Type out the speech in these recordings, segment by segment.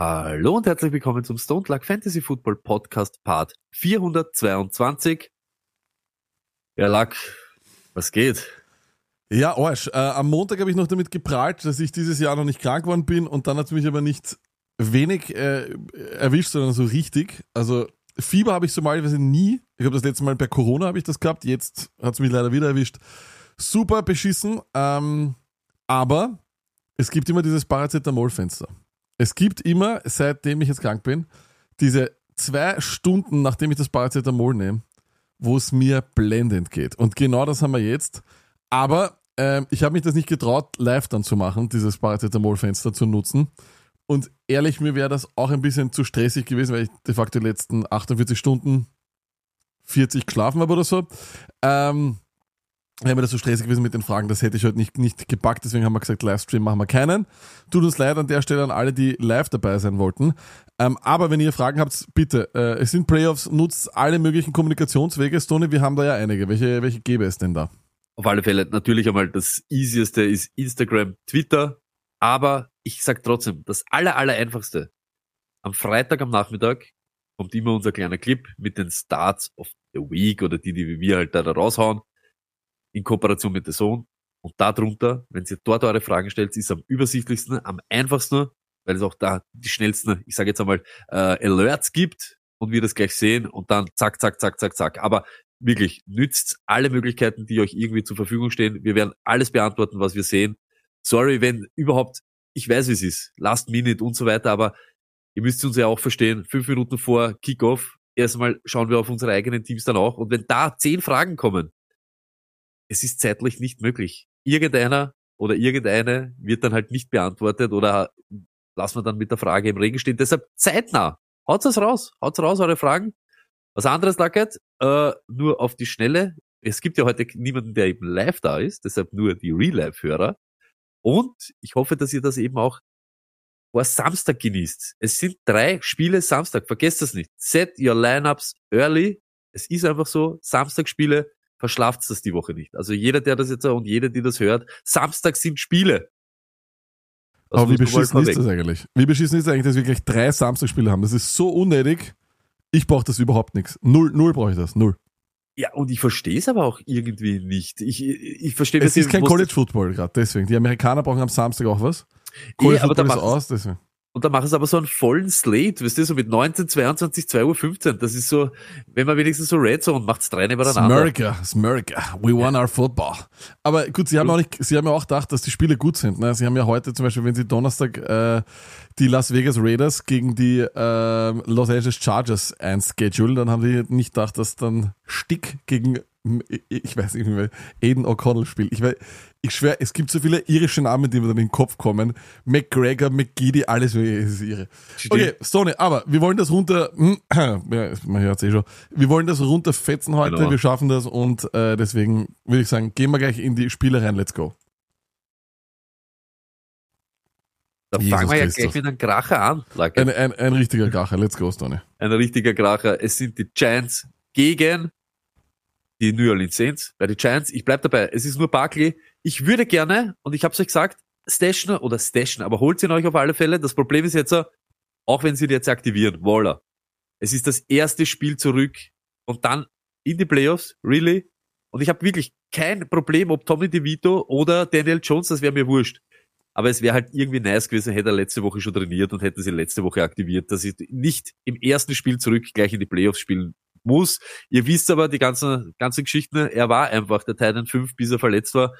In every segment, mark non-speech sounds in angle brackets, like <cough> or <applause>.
Hallo und herzlich willkommen zum Stone Luck Fantasy Football Podcast Part 422. Ja, Luck, was geht? Ja, Arsch. Äh, am Montag habe ich noch damit geprahlt, dass ich dieses Jahr noch nicht krank geworden bin und dann hat es mich aber nicht wenig äh, erwischt, sondern so richtig. Also Fieber habe ich so mal nie. Ich habe das letzte Mal bei Corona habe ich das gehabt. Jetzt hat es mich leider wieder erwischt. Super beschissen. Ähm, aber es gibt immer dieses Paracetamol-Fenster. Es gibt immer, seitdem ich jetzt krank bin, diese zwei Stunden, nachdem ich das Paracetamol nehme, wo es mir blendend geht. Und genau das haben wir jetzt. Aber ähm, ich habe mich das nicht getraut, live dann zu machen, dieses Paracetamol-Fenster zu nutzen. Und ehrlich, mir wäre das auch ein bisschen zu stressig gewesen, weil ich de facto die letzten 48 Stunden 40 geschlafen habe oder so. Ähm, wäre mir das so stressig gewesen mit den Fragen, das hätte ich heute nicht, nicht gepackt, deswegen haben wir gesagt, Livestream machen wir keinen. Tut uns leid an der Stelle an alle, die live dabei sein wollten. Ähm, aber wenn ihr Fragen habt, bitte, äh, es sind Playoffs, nutzt alle möglichen Kommunikationswege. Stone, wir haben da ja einige. Welche, welche gäbe es denn da? Auf alle Fälle, natürlich einmal das easieste ist Instagram, Twitter, aber ich sag trotzdem, das aller, aller einfachste. Am Freitag am Nachmittag kommt immer unser kleiner Clip mit den Starts of the Week oder die, die wir halt da raushauen, in Kooperation mit der Sohn. Und darunter, wenn ihr dort eure Fragen stellt, ist am übersichtlichsten, am einfachsten, weil es auch da die schnellsten, ich sage jetzt einmal, äh, Alerts gibt und wir das gleich sehen und dann zack, zack, zack, zack, zack. Aber wirklich, nützt alle Möglichkeiten, die euch irgendwie zur Verfügung stehen. Wir werden alles beantworten, was wir sehen. Sorry, wenn überhaupt, ich weiß, wie es ist, Last Minute und so weiter, aber ihr müsst uns ja auch verstehen, fünf Minuten vor Kickoff, erstmal schauen wir auf unsere eigenen Teams dann auch. Und wenn da zehn Fragen kommen, es ist zeitlich nicht möglich. Irgendeiner oder irgendeine wird dann halt nicht beantwortet oder lassen wir dann mit der Frage im Regen stehen. Deshalb zeitnah. Haut's das raus. Haut's raus, eure Fragen. Was anderes, Lackert, äh, nur auf die Schnelle. Es gibt ja heute niemanden, der eben live da ist, deshalb nur die Real-Life-Hörer. Und ich hoffe, dass ihr das eben auch vor Samstag genießt. Es sind drei Spiele Samstag, vergesst das nicht. Set your lineups early. Es ist einfach so, Samstagspiele, verschlaft das die Woche nicht. Also jeder, der das jetzt und jede, die das hört, Samstag sind Spiele. Das Aber wie beschissen ist das eigentlich? Wie beschissen ist es eigentlich, dass wir gleich drei Samstagspiele haben? Das ist so unnötig. Ich brauche das überhaupt nichts. Null, null brauche ich das. Null. Ja, und ich verstehe es aber auch irgendwie nicht. Ich, ich verstehe Es ist kein College Football gerade, deswegen. Die Amerikaner brauchen am Samstag auch was. College da Football ist aus, deswegen. Und da machen sie aber so einen vollen Slate, weißt du, so mit 19, 22, 2.15 Uhr. Das ist so, wenn man wenigstens so Red Zone macht's drei nebeneinander. America, it's America. We won our football. Aber gut, sie haben, auch nicht, sie haben ja auch gedacht, dass die Spiele gut sind. Ne? Sie haben ja heute zum Beispiel, wenn sie Donnerstag äh, die Las Vegas Raiders gegen die äh, Los Angeles Chargers einschedulen, dann haben sie nicht gedacht, dass dann Stick gegen, ich weiß nicht mehr, Aiden O'Connell spielt. Ich, weiß, ich schwör, es gibt so viele irische Namen, die mir dann in den Kopf kommen. McGregor, McGeady, alles es ist irre. Okay, Stoney, aber wir wollen das runter, <clears throat> ja, man hört eh schon, wir wollen das runterfetzen heute, Genau. wir schaffen das und äh, deswegen würde ich sagen, gehen wir gleich in die Spiele rein, let's go. Da Jesus fangen wir ja Christus. gleich mit einem Kracher an. Ein, ein, ein richtiger Kracher, let's go, Stoney. Ein richtiger Kracher. Es sind die Giants gegen die New Orleans Saints. Bei den Giants, ich bleib dabei, es ist nur Barkley. Ich würde gerne, und ich habe es euch gesagt, stashen oder stashen, aber holt ihn euch auf alle Fälle. Das Problem ist jetzt, auch wenn sie ihn jetzt aktivieren, voila. Es ist das erste Spiel zurück und dann in die Playoffs, really. Und ich habe wirklich kein Problem, ob Tommy DeVito oder Daniel Jones, das wäre mir wurscht. Aber es wäre halt irgendwie nice gewesen, hätte er letzte Woche schon trainiert und hätte sie letzte Woche aktiviert, dass ich nicht im ersten Spiel zurück gleich in die Playoffs spielen muss. Ihr wisst aber die ganzen, ganzen Geschichten, er war einfach der Titan 5, bis er verletzt war.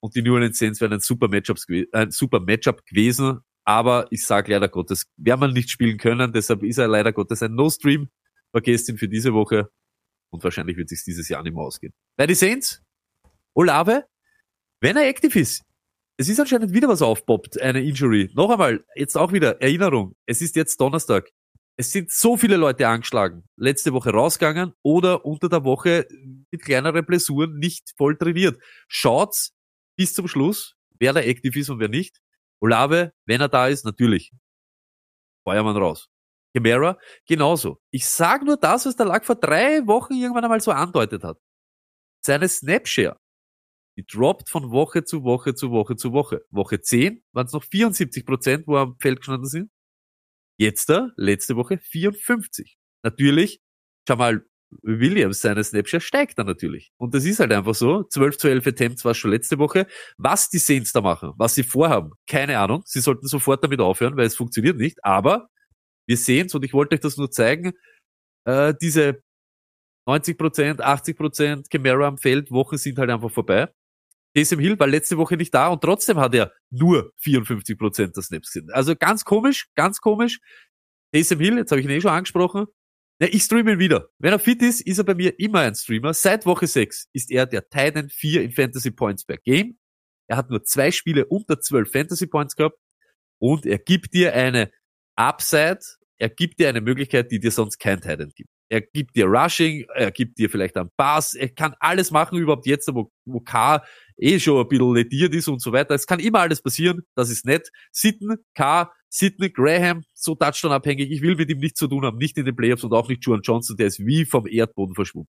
Und die New Orleans Saints wären ein super Matchup, ein super Matchup gewesen. Aber ich sage leider Gottes, werden wir nicht spielen können. Deshalb ist er leider Gottes ein No-Stream. Vergesst ihn für diese Woche. Und wahrscheinlich wird sich dieses Jahr nicht mehr ausgehen. Bei die Saints, Olave, wenn er aktiv ist, es ist anscheinend wieder was aufpoppt, eine Injury. Noch einmal, jetzt auch wieder Erinnerung. Es ist jetzt Donnerstag. Es sind so viele Leute angeschlagen, letzte Woche rausgegangen oder unter der Woche mit kleineren Blessuren nicht voll trainiert. Schaut's bis zum Schluss, wer da aktiv ist und wer nicht. Olave, wenn er da ist, natürlich. Feuermann raus. Chimera, genauso. Ich sage nur das, was der Lack vor drei Wochen irgendwann einmal so andeutet hat. Seine Snapshare, die droppt von Woche zu Woche zu Woche zu Woche. Woche 10 waren es noch 74 Prozent, wo er am Feld gestanden sind. Jetzt da, letzte Woche 54. Natürlich, Jamal Williams, seine Snapshare steigt dann natürlich. Und das ist halt einfach so. 12 zu 11 Attempts war schon letzte Woche. Was die Saints da machen, was sie vorhaben, keine Ahnung. Sie sollten sofort damit aufhören, weil es funktioniert nicht. Aber wir sehen's und ich wollte euch das nur zeigen. Äh, diese 90 Prozent, 80 Prozent Camara am Feld, Wochen sind halt einfach vorbei. Taysom Hill war letzte Woche nicht da und trotzdem hat er nur 54 Prozent der Snaps gesehen. Also ganz komisch, ganz komisch. Taysom Hill, jetzt habe ich ihn eh schon angesprochen. Ja, ich streame ihn wieder. Wenn er fit ist, ist er bei mir immer ein Streamer. Seit Woche 6 ist er der Titan 4 in Fantasy Points per Game. Er hat nur zwei Spiele unter 12 Fantasy Points gehabt und er gibt dir eine Upside, er gibt dir eine Möglichkeit, die dir sonst kein Titan gibt. Er gibt dir Rushing, er gibt dir vielleicht einen Pass, er kann alles machen, überhaupt jetzt, wo, wo K eh schon ein bisschen lediert ist und so weiter. Es kann immer alles passieren, das ist nett. Sitten, K, Sidney Graham, so Touchdown-abhängig, ich will mit ihm nichts zu tun haben, nicht in den Playoffs und auch nicht Juan Johnson, der ist wie vom Erdboden verschwunden.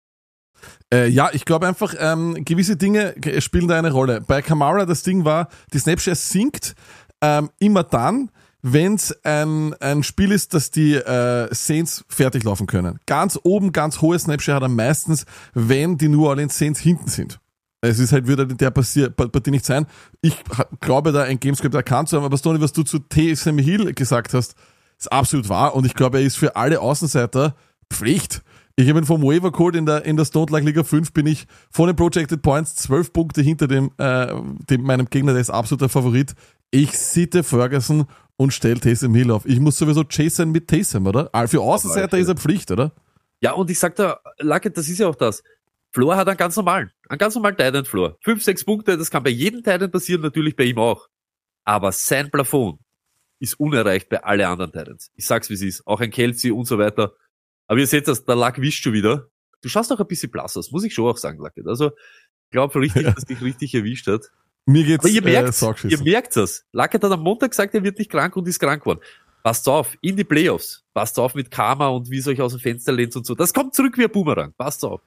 Äh, ja, ich glaube einfach, ähm, gewisse Dinge spielen da eine Rolle. Bei Kamara das Ding war, die Snapshare sinkt ähm, immer dann, wenn es ein, ein Spiel ist, dass die äh, Saints fertig laufen können. Ganz oben, ganz hohe Snapshare hat er meistens, wenn die New Orleans Saints hinten sind. Es ist halt, würde der Partie nicht sein. Ich glaube, da ein Gamescript erkannt zu haben, aber Stoney, was du zu Taysom Hill gesagt hast, ist absolut wahr und ich glaube, er ist für alle Außenseiter Pflicht. Ich habe ihn vom Waiver geholt in der, in der Stone Lag Liga 5 bin ich von den Projected Points zwölf Punkte hinter dem, äh, dem, meinem Gegner, der ist absoluter Favorit. Ich sitte Ferguson und stelle Taysom Hill auf. Ich muss sowieso Jason mit Taysom, oder? Ah, Für Außenseiter ist er Pflicht, oder? Ja, und ich sag da, Luckett, das ist ja auch das. Floor hat einen ganz normalen, einen ganz normalen Titan Floor. Fünf, sechs Punkte, das kann bei jedem Titan passieren, natürlich bei ihm auch. Aber sein Plafond ist unerreicht bei alle anderen Titans. Ich sag's wie es ist. Auch ein Kelsey und so weiter. Aber ihr seht das, der Lack wischt schon wieder. Du schaust auch ein bisschen blass aus, muss ich schon auch sagen, Lackett. Also, ich glaube richtig, <laughs> dass dich richtig erwischt hat. Mir geht's Aber ihr merkt, äh, ihr merkt das. Lackett hat am Montag gesagt, er wird nicht krank und ist krank geworden. Passt auf, in die Playoffs. Passt auf mit Karma und wie es euch aus dem Fenster lehnt und so. Das kommt zurück wie ein Boomerang. Passt auf.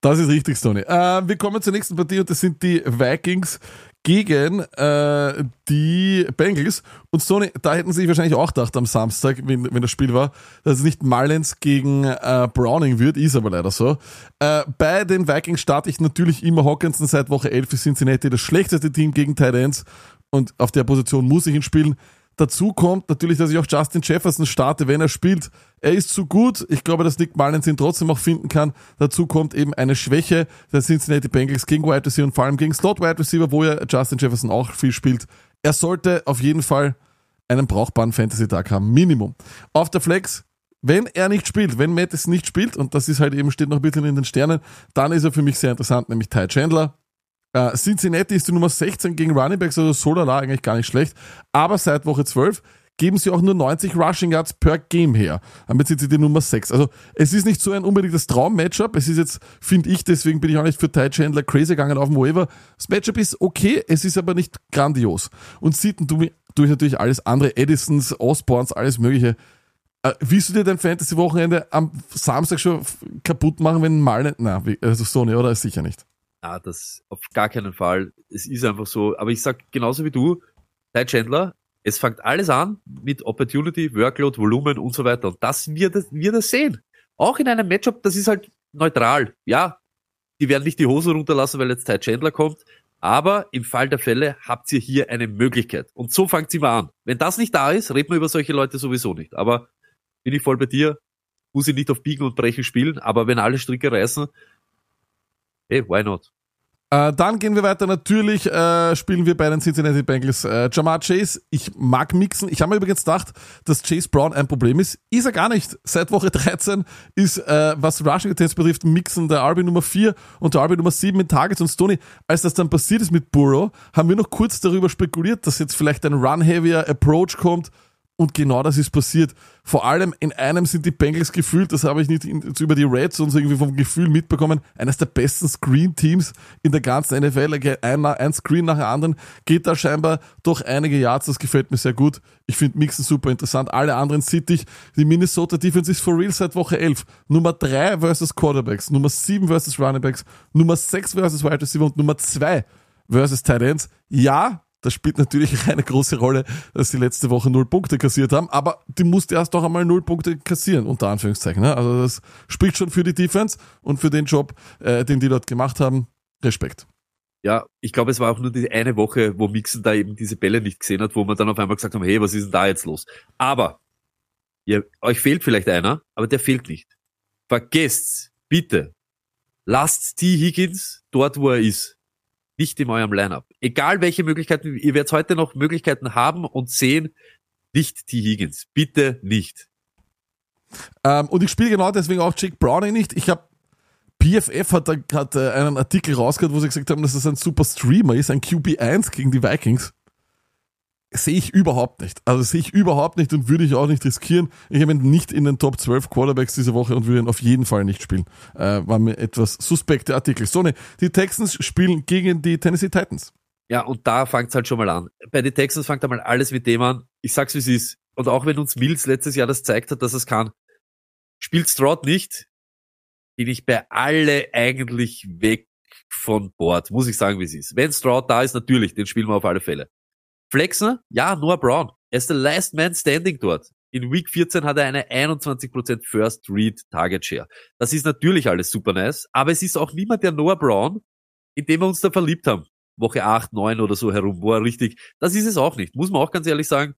Das ist richtig, Stoney. Äh, wir kommen zur nächsten Partie und das sind die Vikings gegen äh, die Bengals. Und Stoney, da hätten sie wahrscheinlich auch gedacht am Samstag, wenn, wenn das Spiel war, dass es nicht Mullins gegen äh, Browning wird, ist aber leider so. Äh, bei den Vikings starte ich natürlich immer Hawkinson seit Woche 11 für Cincinnati, das schlechteste Team gegen Tight Ends. Und auf der Position muss ich ihn spielen. Dazu kommt natürlich, dass ich auch Justin Jefferson starte, wenn er spielt. Er ist zu gut. Ich glaube, dass Nick Mullins ihn trotzdem auch finden kann. Dazu kommt eben eine Schwäche der Cincinnati Bengals gegen Wide Receiver und vor allem gegen Slot Wide Receiver, wo ja Justin Jefferson auch viel spielt. Er sollte auf jeden Fall einen brauchbaren Fantasy-Tag haben. Minimum. Auf der Flex, wenn er nicht spielt, wenn Mattis nicht spielt, und das ist halt eben, steht noch ein bisschen in den Sternen, dann ist er für mich sehr interessant, nämlich Ty Chandler. Äh, Cincinnati ist die Nummer 16 gegen Running Backs, also so lala eigentlich gar nicht schlecht. Aber seit Woche 12 geben sie auch nur 90 Rushing Yards per Game her. Damit sind sie die Nummer 6. Also es ist nicht so ein unbedingtes Traum-Matchup. Es ist jetzt, finde ich, deswegen bin ich auch nicht für Ty Chandler crazy gegangen auf dem Waiver. Das Matchup ist okay, es ist aber nicht grandios. Und Sitten tue ich natürlich alles andere, Edisons, Osborns, alles mögliche. Äh, willst du dir dein Fantasy-Wochenende am Samstag schon kaputt machen, wenn mal nicht, na, also so ne, oder? Sicher nicht. Ah, das auf gar keinen Fall. Es ist einfach so. Aber ich sag genauso wie du, Ty Chandler, es fängt alles an mit Opportunity, Workload, Volumen und so weiter. Und das wird es wird es sehen. Auch in einem Matchup, das ist halt neutral. Ja, die werden nicht die Hose runterlassen, weil jetzt Ty Chandler kommt. Aber im Fall der Fälle habt ihr hier eine Möglichkeit. Und so fangt sie mal an. Wenn das nicht da ist, reden wir über solche Leute sowieso nicht. Aber bin ich voll bei dir, muss ich nicht auf Biegen und Brechen spielen, aber wenn alle Stricke reißen, hey, why not? Äh, dann gehen wir weiter. Natürlich äh, spielen wir bei den Cincinnati Bengals äh, Jamar Chase. Ich mag mixen. Ich habe mir übrigens gedacht, dass Chase Brown ein Problem ist. Ist er gar nicht. Seit Woche <laughs> 13 ist, äh, was Rushing Attempts betrifft, Mixen der RB Nummer 4 und der RB Nummer 7 mit Targets und Stoney. Als das dann passiert ist mit Burrow, haben wir noch kurz darüber spekuliert, dass jetzt vielleicht ein Run-Heavier Approach kommt. Und genau das ist passiert. Vor allem in einem sind die Bengals gefühlt, das habe ich nicht über die Reds und so irgendwie vom Gefühl mitbekommen, eines der besten Screen-Teams in der ganzen NFL. Ein, ein Screen nach dem anderen geht da scheinbar durch einige Yards. Das gefällt mir sehr gut. Ich finde Mixen super interessant. Alle anderen sittig. Die Minnesota Defense ist for real seit Woche 11. Nummer 3 versus Quarterbacks, Nummer 7 versus Runningbacks, Nummer 6 versus Wide Receiver und Nummer 2 versus Tight Ends. Ja, das spielt natürlich <laughs> eine große Rolle, dass sie letzte Woche null Punkte kassiert haben, aber die musste erst doch einmal null Punkte kassieren, unter Anführungszeichen. Ne? Also das spricht schon für die Defense und für den Job, äh, den die dort gemacht haben. Respekt. Ja, ich glaube, es war auch nur die eine Woche, wo Mixon da eben diese Bälle nicht gesehen hat, wo man dann auf einmal gesagt haben, hey, was ist denn da jetzt los? Aber, ihr, euch fehlt vielleicht einer, aber der fehlt nicht. Vergesst, bitte, lasst T. Higgins dort, wo er ist nicht in eurem Lineup. Egal welche Möglichkeiten, ihr werdet heute noch Möglichkeiten haben und sehen, nicht T. Higgins. Bitte nicht. Ähm, und ich spiele genau deswegen auch Jake Browning nicht. Ich habe PFF hat, hat äh, einen Artikel rausgehört, wo sie gesagt haben, dass das ein super Streamer ist, ein QB1 gegen die Vikings sehe ich überhaupt nicht. Also sehe ich überhaupt nicht und würde ich auch nicht riskieren. Ich habe ihn nicht in den Top 12 Quarterbacks diese Woche und würde ihn auf jeden Fall nicht spielen. Äh, war mir etwas suspekte Artikel. So, ne, die Texans spielen gegen die Tennessee Titans. Ja, und da fängt es halt schon mal an. Bei den Texans fängt einmal alles mit dem an. Ich sag's wie es ist. Und auch wenn uns Mills letztes Jahr das zeigt hat, dass es kann, spielt Stroud nicht, bin ich bei alle eigentlich weg von Bord, muss ich sagen, wie es ist. Wenn Stroud da ist, natürlich, den spielen wir auf alle Fälle. Flexen? Ja, Noah Brown. Er ist der Last Man Standing dort. In Week 14 hat er eine 21% First Read Target Share. Das ist natürlich alles super nice, aber es ist auch niemand der Noah Brown, in dem wir uns da verliebt haben. Woche 8, 9 oder so herum, wo er richtig, das ist es auch nicht. Muss man auch ganz ehrlich sagen.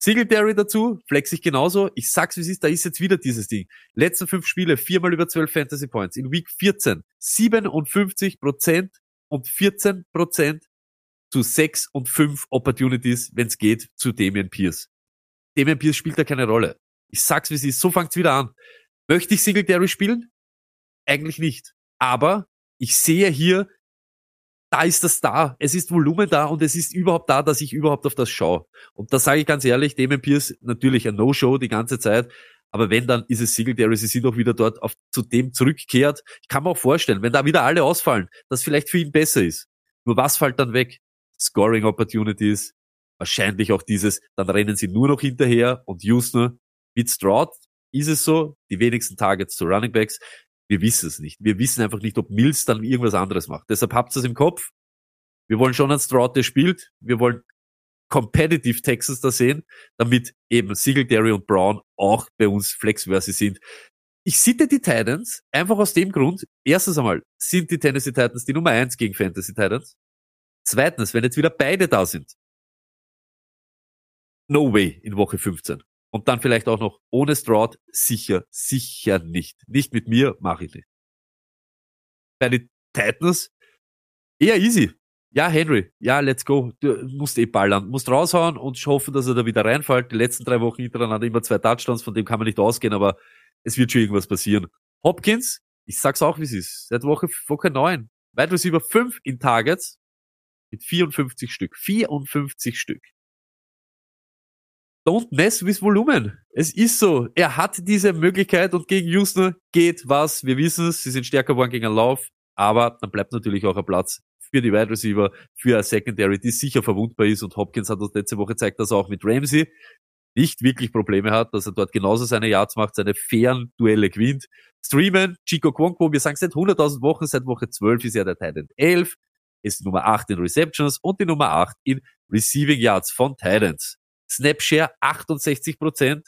Singletary dazu, flex ich genauso. Ich sag's wie es ist, da ist jetzt wieder dieses Ding. Letzten fünf Spiele, viermal über 12 Fantasy Points. In Week 14 57% und 14% zu sechs und fünf Opportunities, wenn es geht, zu Damian Pierce. Damian Pierce spielt da keine Rolle. Ich sag's wie es ist, so fangt's wieder an. Möchte ich Singletary spielen? Eigentlich nicht. Aber ich sehe hier, da ist das da. Es ist Volumen da und es ist überhaupt da, dass ich überhaupt auf das schaue. Und da sage ich ganz ehrlich, Damian Pierce natürlich ein No-Show die ganze Zeit. Aber wenn, dann ist es Singletary, sie sind auch wieder dort auf, zu dem zurückkehrt. Ich kann mir auch vorstellen, wenn da wieder alle ausfallen, dass vielleicht für ihn besser ist. Nur was fällt dann weg? Scoring Opportunities, wahrscheinlich auch dieses, dann rennen sie nur noch hinterher und Houston mit Stroud ist es so, die wenigsten Targets zu Running Backs. Wir wissen es nicht. Wir wissen einfach nicht, ob Mills dann irgendwas anderes macht. Deshalb habt ihr es im Kopf. Wir wollen schon einen Stroud, der spielt. Wir wollen competitive Texans da sehen, damit eben Singletary und Brown auch bei uns flexworthy sind. Ich sitte die Titans einfach aus dem Grund, erstens einmal sind die Tennessee Titans die Nummer eins gegen Fantasy Titans. Zweitens, wenn jetzt wieder beide da sind, no way in Woche 15. Und dann vielleicht auch noch ohne Stroud, sicher, sicher nicht. Nicht mit mir, mache ich nicht. Bei den Titans, eher easy. Ja, Henry, ja, let's go. Du musst eh ballern, musst raushauen und hoffen, dass er da wieder reinfällt. Die letzten drei Wochen hintereinander immer zwei Touchdowns, von dem kann man nicht ausgehen, aber es wird schon irgendwas passieren. Hopkins, ich sag's auch, wie es ist. Seit Woche, Woche 9. Weit Receiver 5 in Targets, mit 54 Stück. 54 Stück. Don't mess with Volumen. Es ist so. Er hat diese Möglichkeit und gegen Houston geht was. Wir wissen es. Sie sind stärker geworden gegen einen Lauf. Aber dann bleibt natürlich auch ein Platz für die Wide Receiver, für ein Secondary, die sicher verwundbar ist. Und Hopkins hat uns letzte Woche gezeigt, dass er auch mit Ramsey nicht wirklich Probleme hat, dass er dort genauso seine Yards macht, seine fairen Duelle gewinnt. Streamen, Chico Kwonko, wir sagen seit 100.000 Wochen, seit Woche 12 ist er der Titan 11 ist die Nummer 8 in Receptions und die Nummer 8 in Receiving Yards von Titans. Snapshare 68%,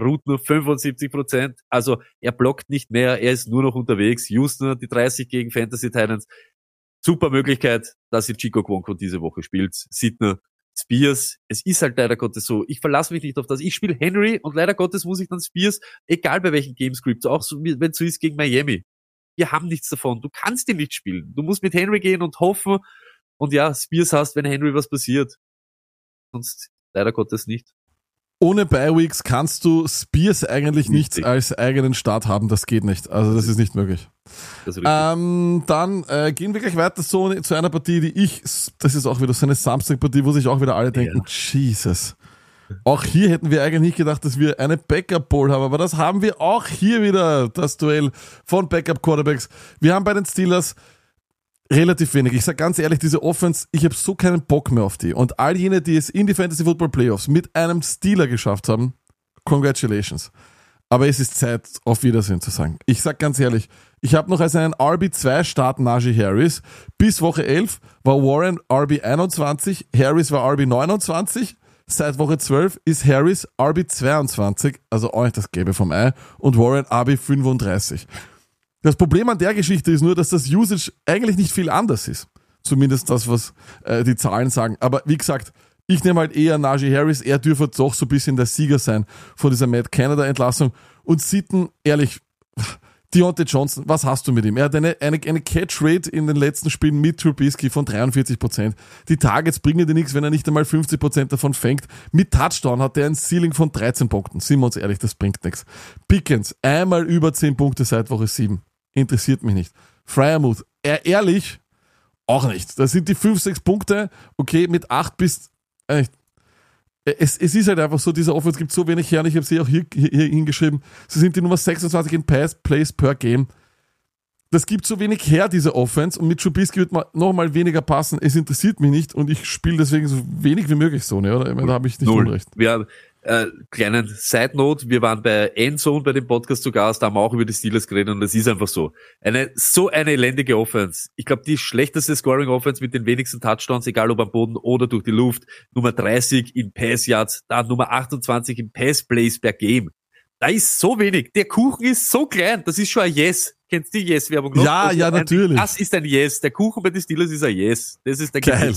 Root nur 75%, also er blockt nicht mehr, er ist nur noch unterwegs. Houston, die 30 gegen Fantasy Titans. Super Möglichkeit, dass ihr Chico Kwonko diese Woche spielt. Sidner, Spears, es ist halt leider Gottes so. Ich verlasse mich nicht auf das. Ich spiele Henry und leider Gottes muss ich dann Spears, egal bei welchen Gamescripts, auch so, wenn es so ist gegen Miami. Wir haben nichts davon. Du kannst ihn nicht spielen. Du musst mit Henry gehen und hoffen. Und ja, Spears hast, wenn Henry was passiert. Sonst leider Gottes nicht. Ohne Bi-Weeks kannst du Spears eigentlich nicht Richtig. als eigenen Start haben. Das geht nicht. Also das ist nicht möglich. Ist. Ähm, dann äh, gehen wir gleich weiter so, zu einer Partie, die ich, das ist auch wieder so eine Samstag-Partie, wo sich auch wieder alle denken, Jesus. Auch hier hätten wir eigentlich nicht gedacht, dass wir eine Backup-Bowl haben, aber das haben wir auch hier wieder, das Duell von Backup-Quarterbacks. Wir haben bei den Steelers relativ wenig. Ich sag ganz ehrlich, diese Offense, ich habe so keinen Bock mehr auf die. Und all jene, die es in die Fantasy Football Playoffs mit einem Steeler geschafft haben, congratulations. Aber es ist Zeit, auf Wiedersehen zu sagen. Ich sag ganz ehrlich, ich habe noch als einen RB2 Start Najee Harris. Bis Woche 11 war Warren RB 21, Harris war RB 29. Seit Woche 12 ist Harris RB 22, also auch nicht das Gelbe vom Ei, und Warren RB 35. Das Problem an der Geschichte ist nur, dass das Usage eigentlich nicht viel anders ist. Zumindest das, was äh, die Zahlen sagen. Aber wie gesagt, ich nehme halt eher Najee Harris. Er dürfte doch so ein bisschen der Sieger sein von dieser Matt Canada Entlassung. Und Sitten, ehrlich, Deontay Johnson, was hast du mit ihm? Er hat eine, eine, eine Catch-Rate in den letzten Spielen mit Trubisky von 43%. Die Targets bringen dir nichts, wenn er nicht einmal 50% davon fängt. Mit Touchdown hat er ein Ceiling von 13 Punkten. Sind wir uns ehrlich, das bringt nichts. Pickens, einmal über 10 Punkte seit Woche 7. Interessiert mich nicht. Fryermuth, er ehrlich, auch nicht. Das sind die 5, 6 Punkte. Okay, mit 8 bis, äh, es, es ist halt einfach so, dieser Offense gibt so wenig her und ich habe sie auch hier, hier, hier hingeschrieben. Sie sind die Nummer 26 in Pass Plays per Game. Das gibt so wenig her, diese Offense, und mit Trubisky wird man noch mal weniger passen. Es interessiert mich nicht und ich spiele deswegen so wenig wie möglich so, ne? Oder? Da habe ich nicht Null. Unrecht. Wir, äh, kleinen Side Note, wir waren bei Endzone bei dem Podcast zu Gast, da haben wir auch über die Steelers geredet und es ist einfach so. Eine, so eine elendige Offense. Ich glaube, die schlechteste Scoring Offense mit den wenigsten Touchdowns, egal ob am Boden oder durch die Luft. Nummer 30 in Pass Yards, dann Nummer 28 in Pass Plays per Game. Da ist so wenig. Der Kuchen ist so klein. Das ist schon ein Yes. Kennst du die Yes-Werbung noch? Ja, Das ja, ein- natürlich. Das ist ein Yes. Der Kuchen bei den Steelers ist ein Yes. Das ist der Geil.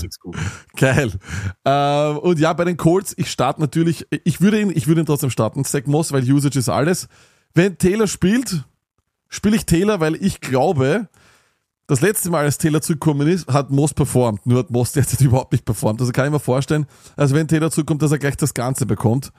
Geil. Ähm, und ja, bei den Colts, ich starte natürlich, ich würde ihn, ich würde ihn trotzdem starten. Zach Moss, weil Usage ist alles. Wenn Taylor spielt, spiele ich Taylor, weil ich glaube, das letzte Mal, als Taylor zurückgekommen ist, hat Moss performt. Nur hat Moss <laughs> derzeit überhaupt nicht performt. Also kann ich mir vorstellen, also wenn Taylor zurückkommt, dass er gleich das Ganze bekommt.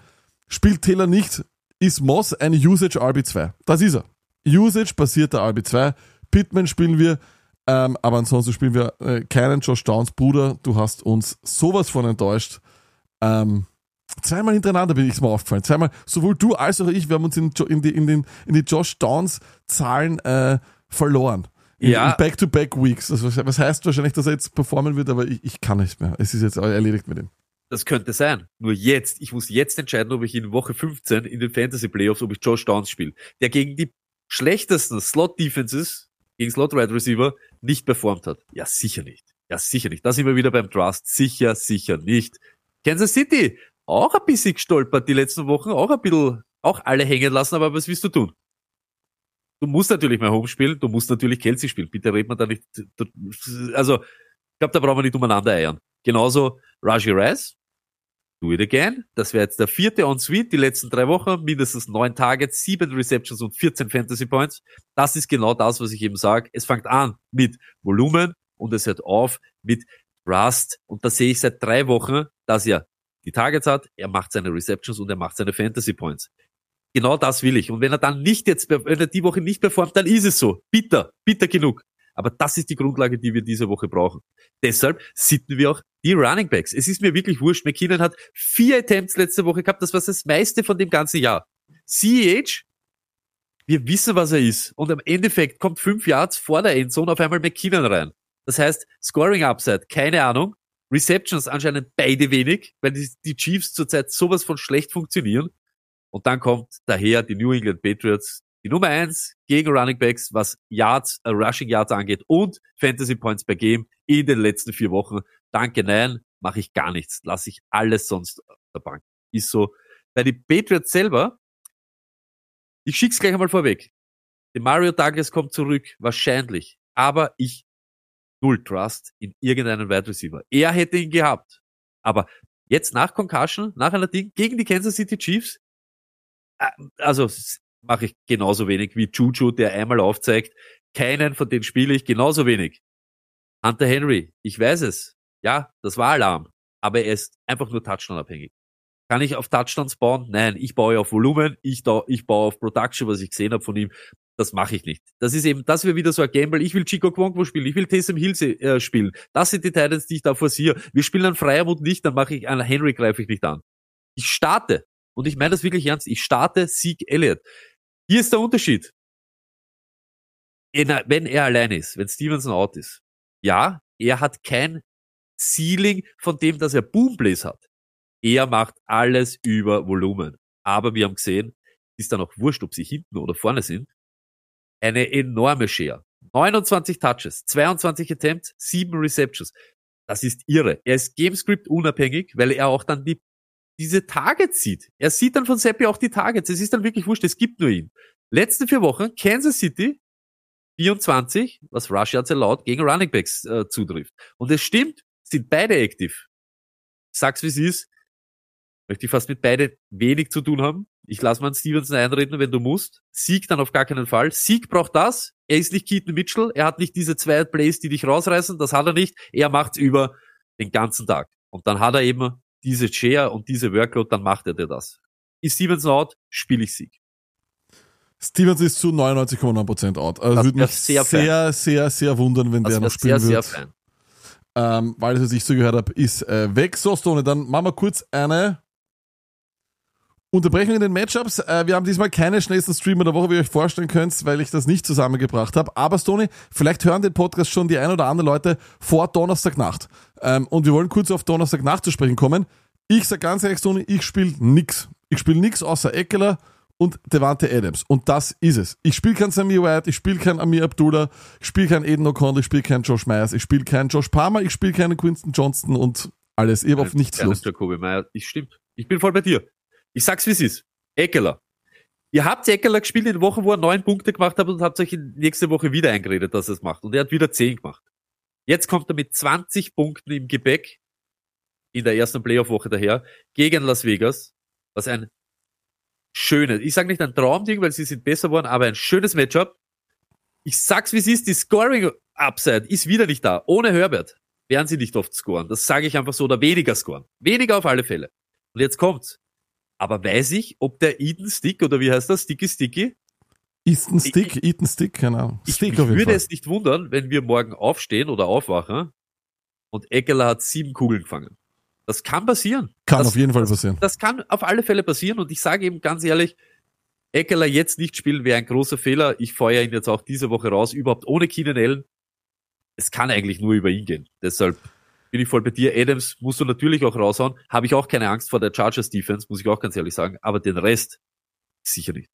Spielt Taylor nicht, ist Moss ein Usage RB2. Das ist er. Usage basierter RB2. Pittman spielen wir, ähm, aber ansonsten spielen wir äh, keinen Josh Downs. Bruder, du hast uns sowas von enttäuscht. Ähm, zweimal hintereinander bin ich mir aufgefallen. Zweimal, sowohl du als auch ich, wir haben uns in, in, die, in, den, in die Josh Downs Zahlen äh, verloren. In, Ja. in Back-to-Back-Weeks. Das, was was heißt wahrscheinlich, dass er jetzt performen wird, aber ich, ich kann nicht mehr. Es ist jetzt erledigt mit ihm. Das könnte sein. Nur jetzt, ich muss jetzt entscheiden, ob ich in Woche 15 in den Fantasy Playoffs, ob ich Josh Downs spiele, der gegen die schlechtesten Slot-Defenses, gegen Slot-Wide Receiver, nicht performt hat. Ja, sicher nicht. Ja, sicher nicht. Da sind wir wieder beim Trust. Sicher, sicher nicht. Kansas City, auch ein bisschen gestolpert die letzten Wochen, auch ein bisschen, auch alle hängen lassen, aber was willst du tun? Du musst natürlich mal Home spielen, du musst natürlich Kelsey spielen. Bitte redet man da nicht, also, ich glaube, da brauchen wir nicht umeinander eiern. Genauso Raji Rice, do it again. Das wäre jetzt der vierte on Suite, die letzten drei Wochen, mindestens neun Targets, sieben Receptions und 14 Fantasy Points. Das ist genau das, was ich eben sage. Es fängt an mit Volumen und es hört auf mit Rust. Und da sehe ich seit drei Wochen, dass er die Targets hat, er macht seine Receptions und er macht seine Fantasy Points. Genau das will ich. Und wenn er dann nicht jetzt, wenn er die Woche nicht performt, dann ist es so. Bitter, bitter genug. Aber das ist die Grundlage, die wir diese Woche brauchen. Deshalb sitten wir auch die Running Backs. Es ist mir wirklich wurscht. McKinnon hat vier Attempts letzte Woche gehabt. Das war das meiste von dem ganzen Jahr. CEH, wir wissen, was er ist. Und im Endeffekt kommt fünf Yards vor der Endzone auf einmal McKinnon rein. Das heißt, Scoring Upside, keine Ahnung. Receptions anscheinend beide wenig, weil die, die Chiefs zurzeit sowas von schlecht funktionieren. Und dann kommt daher die New England Patriots, die Nummer eins gegen Running Backs, was Yards, äh, Rushing Yards angeht und Fantasy Points per Game in den letzten vier Wochen. Danke, nein, mache ich gar nichts. Lasse ich alles sonst auf der Bank. Ist so. Bei die Patriots selber, ich schick's gleich einmal vorweg. Der Mario Douglas kommt zurück, wahrscheinlich. Aber ich null Trust in irgendeinen Wide Receiver. Er hätte ihn gehabt. Aber jetzt nach Concussion, nach einer Ding gegen die Kansas City Chiefs, äh, also mache ich genauso wenig wie Juju, der einmal aufzeigt, Keinen von denen spiele ich genauso wenig. Hunter Henry, ich weiß es. Ja, das war Alarm. Aber er ist einfach nur Touchdown-abhängig. Kann ich auf Touchdowns bauen? Nein, ich baue auf Volumen, ich, ich baue auf Production, was ich gesehen habe von ihm. Das mache ich nicht. Das ist eben, das wäre wieder so ein Gamble. Ich will Chico Kwongo spielen, ich will Taysom Hill äh, spielen. Das sind die Titans, die ich da forciere. Wir spielen einen Freiermut nicht, dann mache ich einen Henry greife ich nicht an. Ich starte. Und ich meine das wirklich ernst. Ich starte Sieg Elliott. Hier ist der Unterschied. Wenn er allein ist, wenn Stevenson out ist. Ja, er hat kein Ceiling von dem, dass er Boomblaze hat. Er macht alles über Volumen. Aber wir haben gesehen, ist dann auch wurscht, ob sie hinten oder vorne sind eine enorme Share. 29 Touches, 22 Attempts, 7 Receptions. Das ist irre. Er ist Gamescript unabhängig, weil er auch dann die, diese Targets sieht. Er sieht dann von Seppi auch die Targets. Es ist dann wirklich wurscht, es gibt nur ihn. Letzte vier Wochen, Kansas City, 24, was Rush Yards erlaubt, gegen Running Backs äh, zutrifft. Und es stimmt, sind beide active. Sag's wie es ist, möchte ich fast mit beide wenig zu tun haben. Ich lasse mal einen Stevenson einreden, wenn du musst. Sieg dann auf gar keinen Fall. Sieg braucht das. Er ist nicht Keaton Mitchell. Er hat nicht diese zwei Plays, die dich rausreißen. Das hat er nicht. Er macht's über den ganzen Tag. Und dann hat er eben diese Share und diese Workload, dann macht er dir das. Ist Stevenson out, spiele ich Sieg. Stevens ist zu 99,9% out. Also würde mich sehr, sehr, sehr, sehr, wundern, wenn das der noch spielen sehr, wird. Sehr fein. Ähm, weil was ich so gehört habe, ist äh, weg. So, Stone, dann machen wir kurz eine Unterbrechung in den Matchups. Äh, wir haben diesmal keine schnellsten Streamer der Woche, wie ihr euch vorstellen könnt, weil ich das nicht zusammengebracht habe. Aber Stony, vielleicht hören den Podcast schon die ein oder andere Leute vor Donnerstagnacht. Ähm, und wir wollen kurz auf Donnerstagnacht zu sprechen kommen. Ich sag ganz ehrlich, Stony, ich spiele nix. Ich spiele nix außer Eckler und Devante Adams. Und das ist es. Ich spiele kein Samir White, ich spiele kein Amir Abdullah, ich spiele kein Eden O'Connell, ich spiele kein Josh Myers, ich spiele keinen Josh Palmer, ich spiele keinen Quinton Johnston und alles. Ich habe auf nichts Lust. Jacobi Meyer, ich stimmt. Ich bin voll bei dir. Ich sag's wie es ist. Eckler. Ihr habt Eckler gespielt in der Woche, wo er neun Punkte gemacht hat und habt euch nächste Woche wieder eingeredet, dass er es macht. Und er hat wieder zehn gemacht. Jetzt kommt er mit 20 Punkten im Gepäck in der ersten Playoff-Woche daher gegen Las Vegas, was ein schönes, ich sage nicht ein Traumding, weil sie sind besser geworden, aber ein schönes Matchup. Ich sag's wie es ist, die Scoring Upside ist wieder nicht da. Ohne Herbert werden sie nicht oft scoren. Das sage ich einfach so, oder weniger scoren. Weniger auf alle Fälle. Und jetzt kommt's. Aber weiß ich, ob der Eden Stick oder wie heißt das? Sticky Sticky? Eaton Stick, Eaton Stick, genau. Ich, Stick ich auf jeden würde Fall. es nicht wundern, wenn wir morgen aufstehen oder aufwachen und Eckler hat sieben Kugeln gefangen. Das kann passieren. Kann das, auf jeden Fall passieren. Das kann auf alle Fälle passieren und ich sage eben ganz ehrlich, Eckler jetzt nicht spielen wäre ein großer Fehler. Ich feuere ihn jetzt auch diese Woche raus, überhaupt ohne Keenan. Es kann eigentlich nur über ihn gehen. Deshalb bin ich voll bei dir. Adams musst du natürlich auch raushauen. Habe ich auch keine Angst vor der Chargers Defense, muss ich auch ganz ehrlich sagen. Aber den Rest sicher nicht.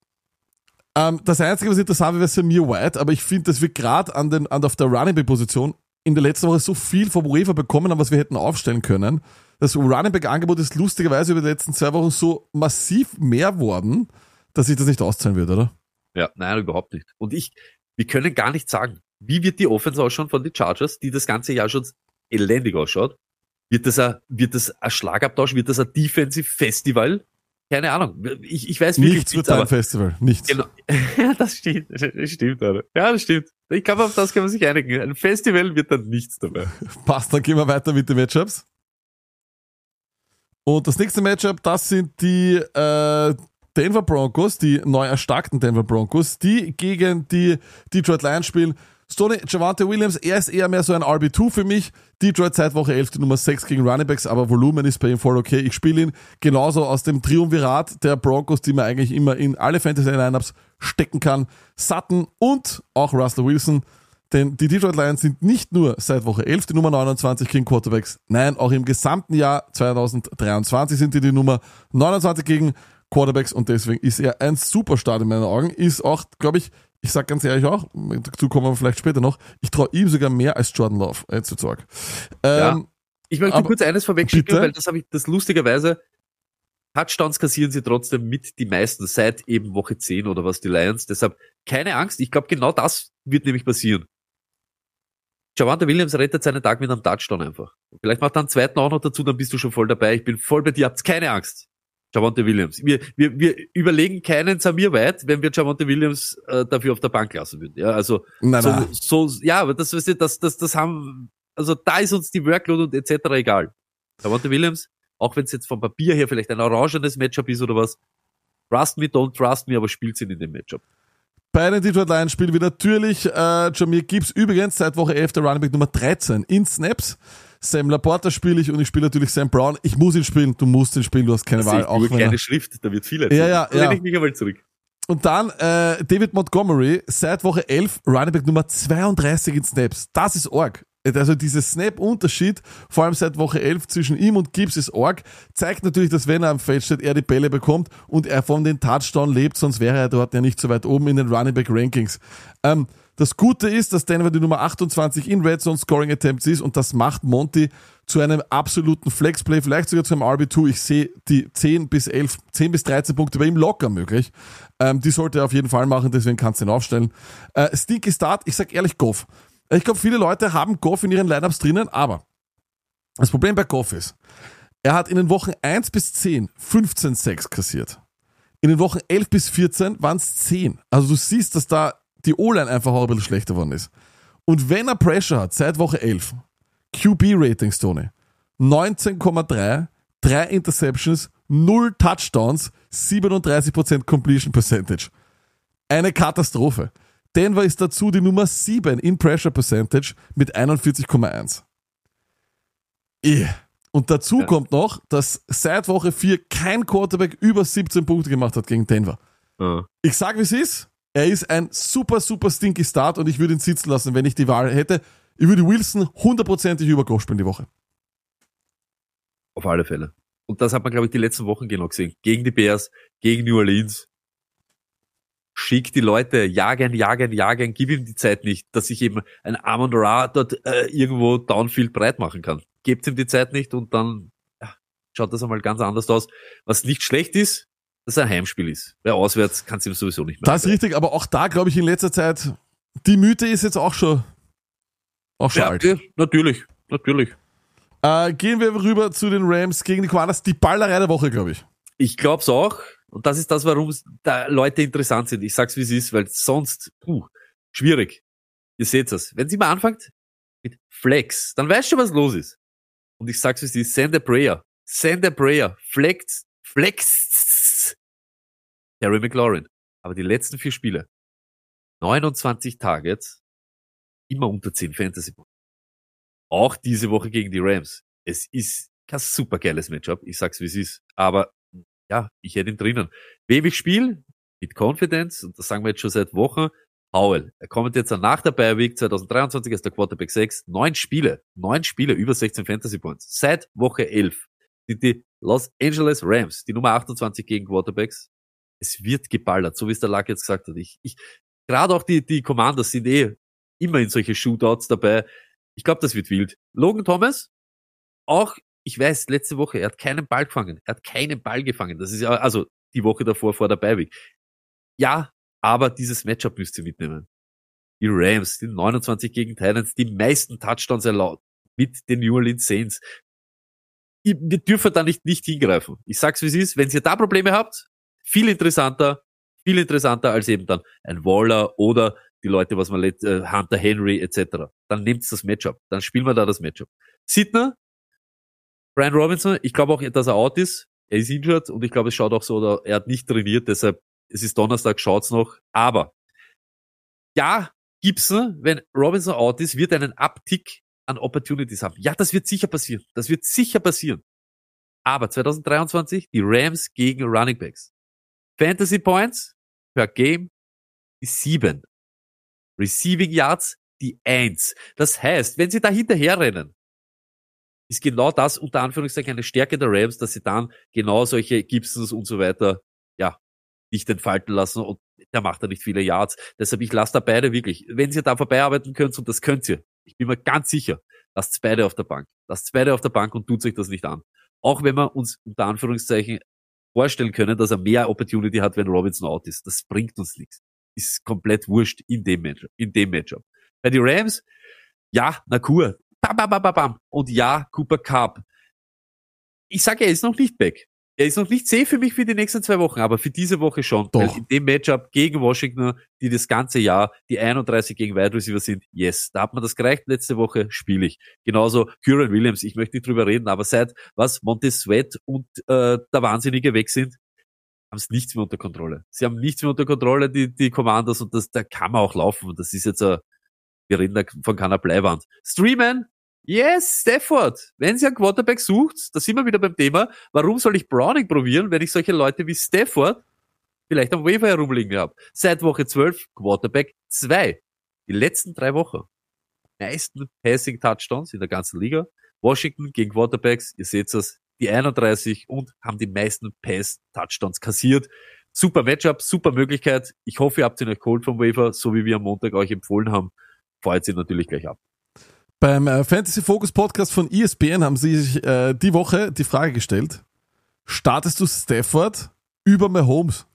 Ähm, das Einzige, was interessant wäre, wäre Samir White, aber ich finde, dass wir gerade an den, an auf der Running Back Position in der letzten Woche so viel vom UEFA bekommen haben, was wir hätten aufstellen können. Das Running Back Angebot ist lustigerweise über die letzten zwei Wochen so massiv mehr worden, dass sich das nicht auszahlen wird, oder? Ja, nein, überhaupt nicht. Und ich, wir können gar nicht sagen, wie wird die Offense ausschauen von den Chargers, die das ganze Jahr schon elendig ausschaut? Wird das ein, wird das ein Schlagabtausch? Wird das ein Defensive Festival? Keine Ahnung. Ich, ich weiß wirklich Nichts wird ein Festival. Nichts. Genau. <laughs> Ja, das stimmt. Das stimmt, Alter. Ja, das stimmt. Ich glaube, auf das kann man sich einigen. Ein Festival wird dann nichts dabei. <laughs> Passt, dann gehen wir weiter mit den Matchups. Und das nächste Matchup, das sind die äh, Denver Broncos, die neu erstarkten Denver Broncos, die gegen die Detroit Lions spielen. Stoney, Javante Williams, er ist eher mehr so ein RB2 für mich. Detroit seit Woche 11 die Nummer 6 gegen Running Backs, aber Volumen ist bei ihm voll okay. Ich spiele ihn genauso aus dem Triumvirat der Broncos, die man eigentlich immer in alle Fantasy-Lineups stecken kann. Sutton und auch Russell Wilson. Denn die Detroit Lions sind nicht nur seit Woche 11 die Nummer 29 gegen Quarterbacks, nein, auch im gesamten Jahr 2023 sind die die Nummer 29 gegen Quarterbacks und deswegen ist er ein Superstart in meinen Augen. Ist auch, glaube ich, ich sag ganz ehrlich auch, dazu kommen wir vielleicht später noch, ich traue ihm sogar mehr als Jordan Love, zu. Ähm, Ich möchte Aber- kurz eines vorwegschicken, weil das habe ich, das lustigerweise, Touchdowns kassieren sie trotzdem mit die meisten seit eben Woche 10 oder was die Lions. Deshalb keine Angst. Ich glaube, genau das wird nämlich passieren. Javante Williams rettet seinen Tag mit einem Touchdown einfach. Vielleicht macht er einen zweiten auch noch dazu, dann bist du schon voll dabei. Ich bin voll bei dir, habt's keine Angst. Javonte Williams. Wir, wir, wir überlegen keinen Samir weit, wenn wir Javonte Williams äh, dafür auf der Bank lassen würden. Ja, also Nein, so, nein. so, ja, aber das, du, das, das, das haben, also da ist uns die Workload und etc. egal. Javonte Williams, auch wenn es jetzt vom Papier her vielleicht ein orangenes Matchup ist oder was, trust me, don't trust me, aber spielt ihn in dem Matchup. Bei den Detroit Lions spielen wir natürlich äh, Jamir Gibbs, übrigens seit Woche 11 der Running Back Nummer 13 in Snaps. Sam Laporta spiele ich und ich spiele natürlich Sam Brown. Ich muss ihn spielen, du musst ihn spielen, du hast keine Das Wahl. ist Auch nur wenn kleine er, Schrift, da wird viel Ja, ja, Da ja. ich mich einmal zurück. und dann äh, David Montgomery, seit Woche 11 Running Back Nummer 32 in Snaps. Das ist arg. Also dieser Snap-Unterschied, vor allem seit Woche 11 zwischen ihm und Gibbs ist arg, zeigt natürlich, dass wenn er am Feld steht, er die Bälle bekommt und er von den Touchdown lebt, sonst wäre er dort ja nicht so weit oben in den Running Back Rankings. Ähm, das Gute ist, dass Denver die Nummer 28 in Red Zone Scoring Attempts ist und das macht Monty zu einem absoluten Flexplay, vielleicht sogar zu einem RB2. Ich sehe die 10 bis 11, 10 bis 13 Punkte bei ihm locker möglich. Ähm, die sollte er auf jeden Fall machen, deswegen kannst du ihn aufstellen. Äh, Stinky Start, ich sag ehrlich Goff. Ich glaube, viele Leute haben Goff in ihren Lineups drinnen, aber das Problem bei Goff ist, er hat in den Wochen 1 bis 10 15 Sacks kassiert. In den Wochen 11 bis 14 waren es 10. Also du siehst, dass da die O-Line einfach auch ein bisschen schlechter geworden ist. Und wenn er Pressure hat, seit Woche 11, QB-Ratings, Tony, 19,3, 3 Interceptions, 0 Touchdowns, 37% Completion Percentage. Eine Katastrophe. Denver ist dazu die Nummer 7 in Pressure Percentage mit 41,1. Eh. Und dazu Ja. kommt noch, dass seit Woche 4 kein Quarterback über 17 Punkte gemacht hat gegen Denver. Ja. Ich sag, wie es ist. Er ist ein super, super stinky Start und ich würde ihn sitzen lassen, wenn ich die Wahl hätte. Ich würde Wilson hundertprozentig über Goff spielen die Woche. Auf alle Fälle. Und das hat man, glaube ich, die letzten Wochen genau gesehen. Gegen die Bears, gegen New Orleans. Schick die Leute, jagen, jagen, jagen, gib ihm die Zeit nicht, dass sich eben ein Amon Ra dort äh, irgendwo downfield breit machen kann. Gebt ihm die Zeit nicht und dann ja, schaut das einmal ganz anders aus. Was nicht schlecht ist, dass ein Heimspiel ist. Weil auswärts kannst du ihm sowieso nicht mehr. Das ist richtig, aber auch da glaube ich in letzter Zeit, die Mythe ist jetzt auch schon, auch schon ja, alt. ja, natürlich, natürlich. Äh, gehen wir rüber zu den Rams gegen die Koalas. Die Ballerei der Woche, glaube ich. Ich glaub's auch. Und das ist das, warum da Leute interessant sind. Ich sag's wie es ist, weil sonst, puh, schwierig. Ihr seht es. Wenn sie mal anfängt mit Flex, dann weißt du, was los ist. Und ich sag's wie es ist, send a prayer. Send a prayer. Flex, flex. Terry McLaurin. Aber die letzten vier Spiele. 29 Targets. Immer unter 10 Fantasy. Auch diese Woche gegen die Rams. Es ist kein super geiles Matchup. Ich sag's wie es ist. Aber ja, ich hätte ihn drinnen. Wem ich spiele, mit Confidence, und das sagen wir jetzt schon seit Wochen, Howell. Er kommt jetzt nach der Bye Week 2023 als der Quarterback 6. Neun Spiele, neun Spiele, über 16 Fantasy Points. Seit Woche 11 sind die Los Angeles Rams, die Nummer 28 gegen Quarterbacks. Es wird geballert, so wie es der Luck jetzt gesagt hat. Ich, ich, gerade auch die, die Commanders sind eh immer in solche Shootouts dabei. Ich glaube, das wird wild. Logan Thomas, auch, ich weiß, letzte Woche, er hat keinen Ball gefangen. Er hat keinen Ball gefangen. Das ist ja, also die Woche davor vor der Bye Ja, aber dieses Matchup müsst ihr mitnehmen. Die Rams, die 29 gegen Titans, die meisten Touchdowns erlaubt mit den New Orleans Saints. Wir dürfen da nicht, nicht hingreifen. Ich sag's wie es ist, wenn ihr da Probleme habt, viel interessanter, viel interessanter als eben dann ein Waller oder die Leute, was man let, äh, Hunter Henry etc. Dann nehmt das Matchup. Dann spielen wir da das Matchup. Sidner, Brian Robinson, ich glaube auch, dass er out ist. Er ist injured und ich glaube, es schaut auch so, oder er hat nicht trainiert, deshalb, es ist Donnerstag, schaut's noch. Aber, ja, Gibson, wenn Robinson out ist, wird einen Uptick an Opportunities haben. Ja, das wird sicher passieren. Das wird sicher passieren. Aber 2023, die Rams gegen Running Backs. Fantasy Points per Game, die sieben. Receiving Yards, die eins. Das heißt, wenn sie da hinterher rennen, ist genau das unter Anführungszeichen eine Stärke der Rams, dass sie dann genau solche Gibsons und so weiter, ja, nicht entfalten lassen und der macht da nicht viele Yards. Deshalb, ich lasse da beide wirklich, wenn ihr da vorbeiarbeiten könnt, und das könnt ihr, ich bin mir ganz sicher, lasst beide auf der Bank. Lasst beide auf der Bank und tut euch das nicht an. Auch wenn wir uns unter Anführungszeichen vorstellen können, dass er mehr Opportunity hat, wenn Robinson out ist. Das bringt uns nichts. Ist komplett wurscht in dem Matchup. In dem Matchup. Bei die Rams, ja, Nakur. Bam, bam, bam, bam, bam. Und ja, Cooper Cup. Ich sage, er ist noch nicht back. Er ist noch nicht safe für mich für die nächsten zwei Wochen, aber für diese Woche schon. Doch. In dem Matchup gegen Washington, die das ganze Jahr die 31 gegen Wide Receiver sind, yes, da hat man das gereicht. Letzte Woche spiele ich. Genauso Kieran Williams, ich möchte nicht drüber reden, aber seit was Montez Sweat und äh, der Wahnsinnige weg sind, haben es nichts mehr unter Kontrolle. Sie haben nichts mehr unter Kontrolle, die, die Commanders, und das, da kann man auch laufen. Und das ist jetzt ein, wir reden da von keiner Bleiwand. Streamen, yes, Stafford. Wenn sie einen Quarterback sucht, da sind wir wieder beim Thema, warum soll ich Browning probieren, wenn ich solche Leute wie Stafford vielleicht am Waiver herumliegen habe? Seit Woche 12 Quarterback 2. Die letzten drei Wochen. Meisten Passing Touchdowns in der ganzen Liga. Washington gegen Quarterbacks, ihr seht es, die 31 und haben die meisten Pass-Touchdowns kassiert. Super Matchup, super Möglichkeit. Ich hoffe, ihr habt ihn euch geholt vom Waiver, so wie wir am Montag euch empfohlen haben. Freut sie natürlich gleich ab. Beim äh, Fantasy Focus Podcast von ESPN haben sie sich äh, die Woche die Frage gestellt: Startest du Stafford über Mahomes?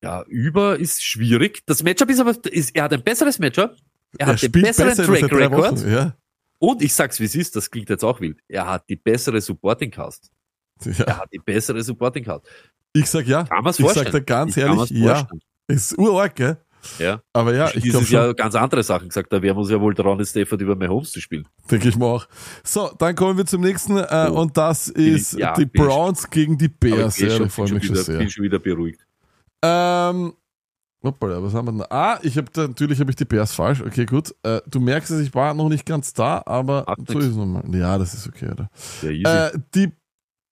Ja, über ist schwierig. Das Matchup ist aber, ist, er hat ein besseres Matchup. Er hat den besseren besser Track Record. Wochen, Ja. Und ich sag's wie es ist, das klingt jetzt auch wild. Er hat die bessere Supporting Cast. Er ja. hat die bessere Supporting Cast. Ich sag ja. Kann man's ich vorstellen. sag dir ganz Ich ehrlich, ja. Ist urarg, gell? Ja. Aber ja, ich Dieses schon, Jahr ganz andere Sachen gesagt. Da wären wir uns ja wohl dran, Stafford über Mahomes zu spielen. denke ich mal auch. So, dann kommen wir zum nächsten äh, Oh. und das Bin ich- ist ja, die ich- Browns gegen die ich Bears. bin Ja, schon, ich freue bin mich schon schon wieder, sehr. bin schon wieder beruhigt. Ähm, hoppala, was haben wir denn? Ah, ich habe natürlich habe ich die Bears falsch. Okay, gut. Äh, du merkst es, ich war noch nicht ganz da, aber Macht so nix. ist es nochmal. Ja, das ist okay, oder? Ja. Äh, die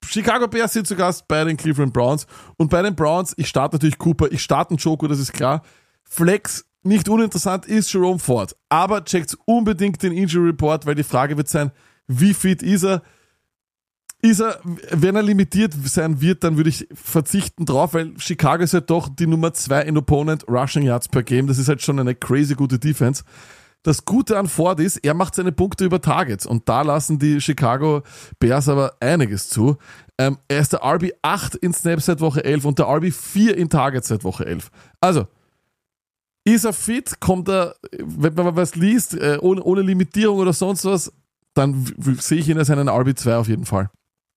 Chicago Bears sind zu Gast bei den Cleveland Browns. Und bei den Browns, ich starte natürlich Cooper, ich starte einen Joko, das ist klar. Flex, nicht uninteressant, ist Jerome Ford. Aber checkt unbedingt den Injury Report, weil die Frage wird sein, wie fit ist er? Ist er, wenn er limitiert sein wird, dann würde ich verzichten drauf, weil Chicago ist halt doch die Nummer zwei in Opponent Rushing Yards per Game. Das ist halt schon eine crazy gute Defense. Das Gute an Ford ist, er macht seine Punkte über Targets und da lassen die Chicago Bears aber einiges zu. Ähm, er ist der RB8 in Snaps seit Woche 11 und der RB4 in Targets seit Woche 11. Also, ist er fit, kommt er, wenn man was liest, äh, ohne, ohne Limitierung oder sonst was, dann sehe ich ihn als einen RB2 auf jeden Fall.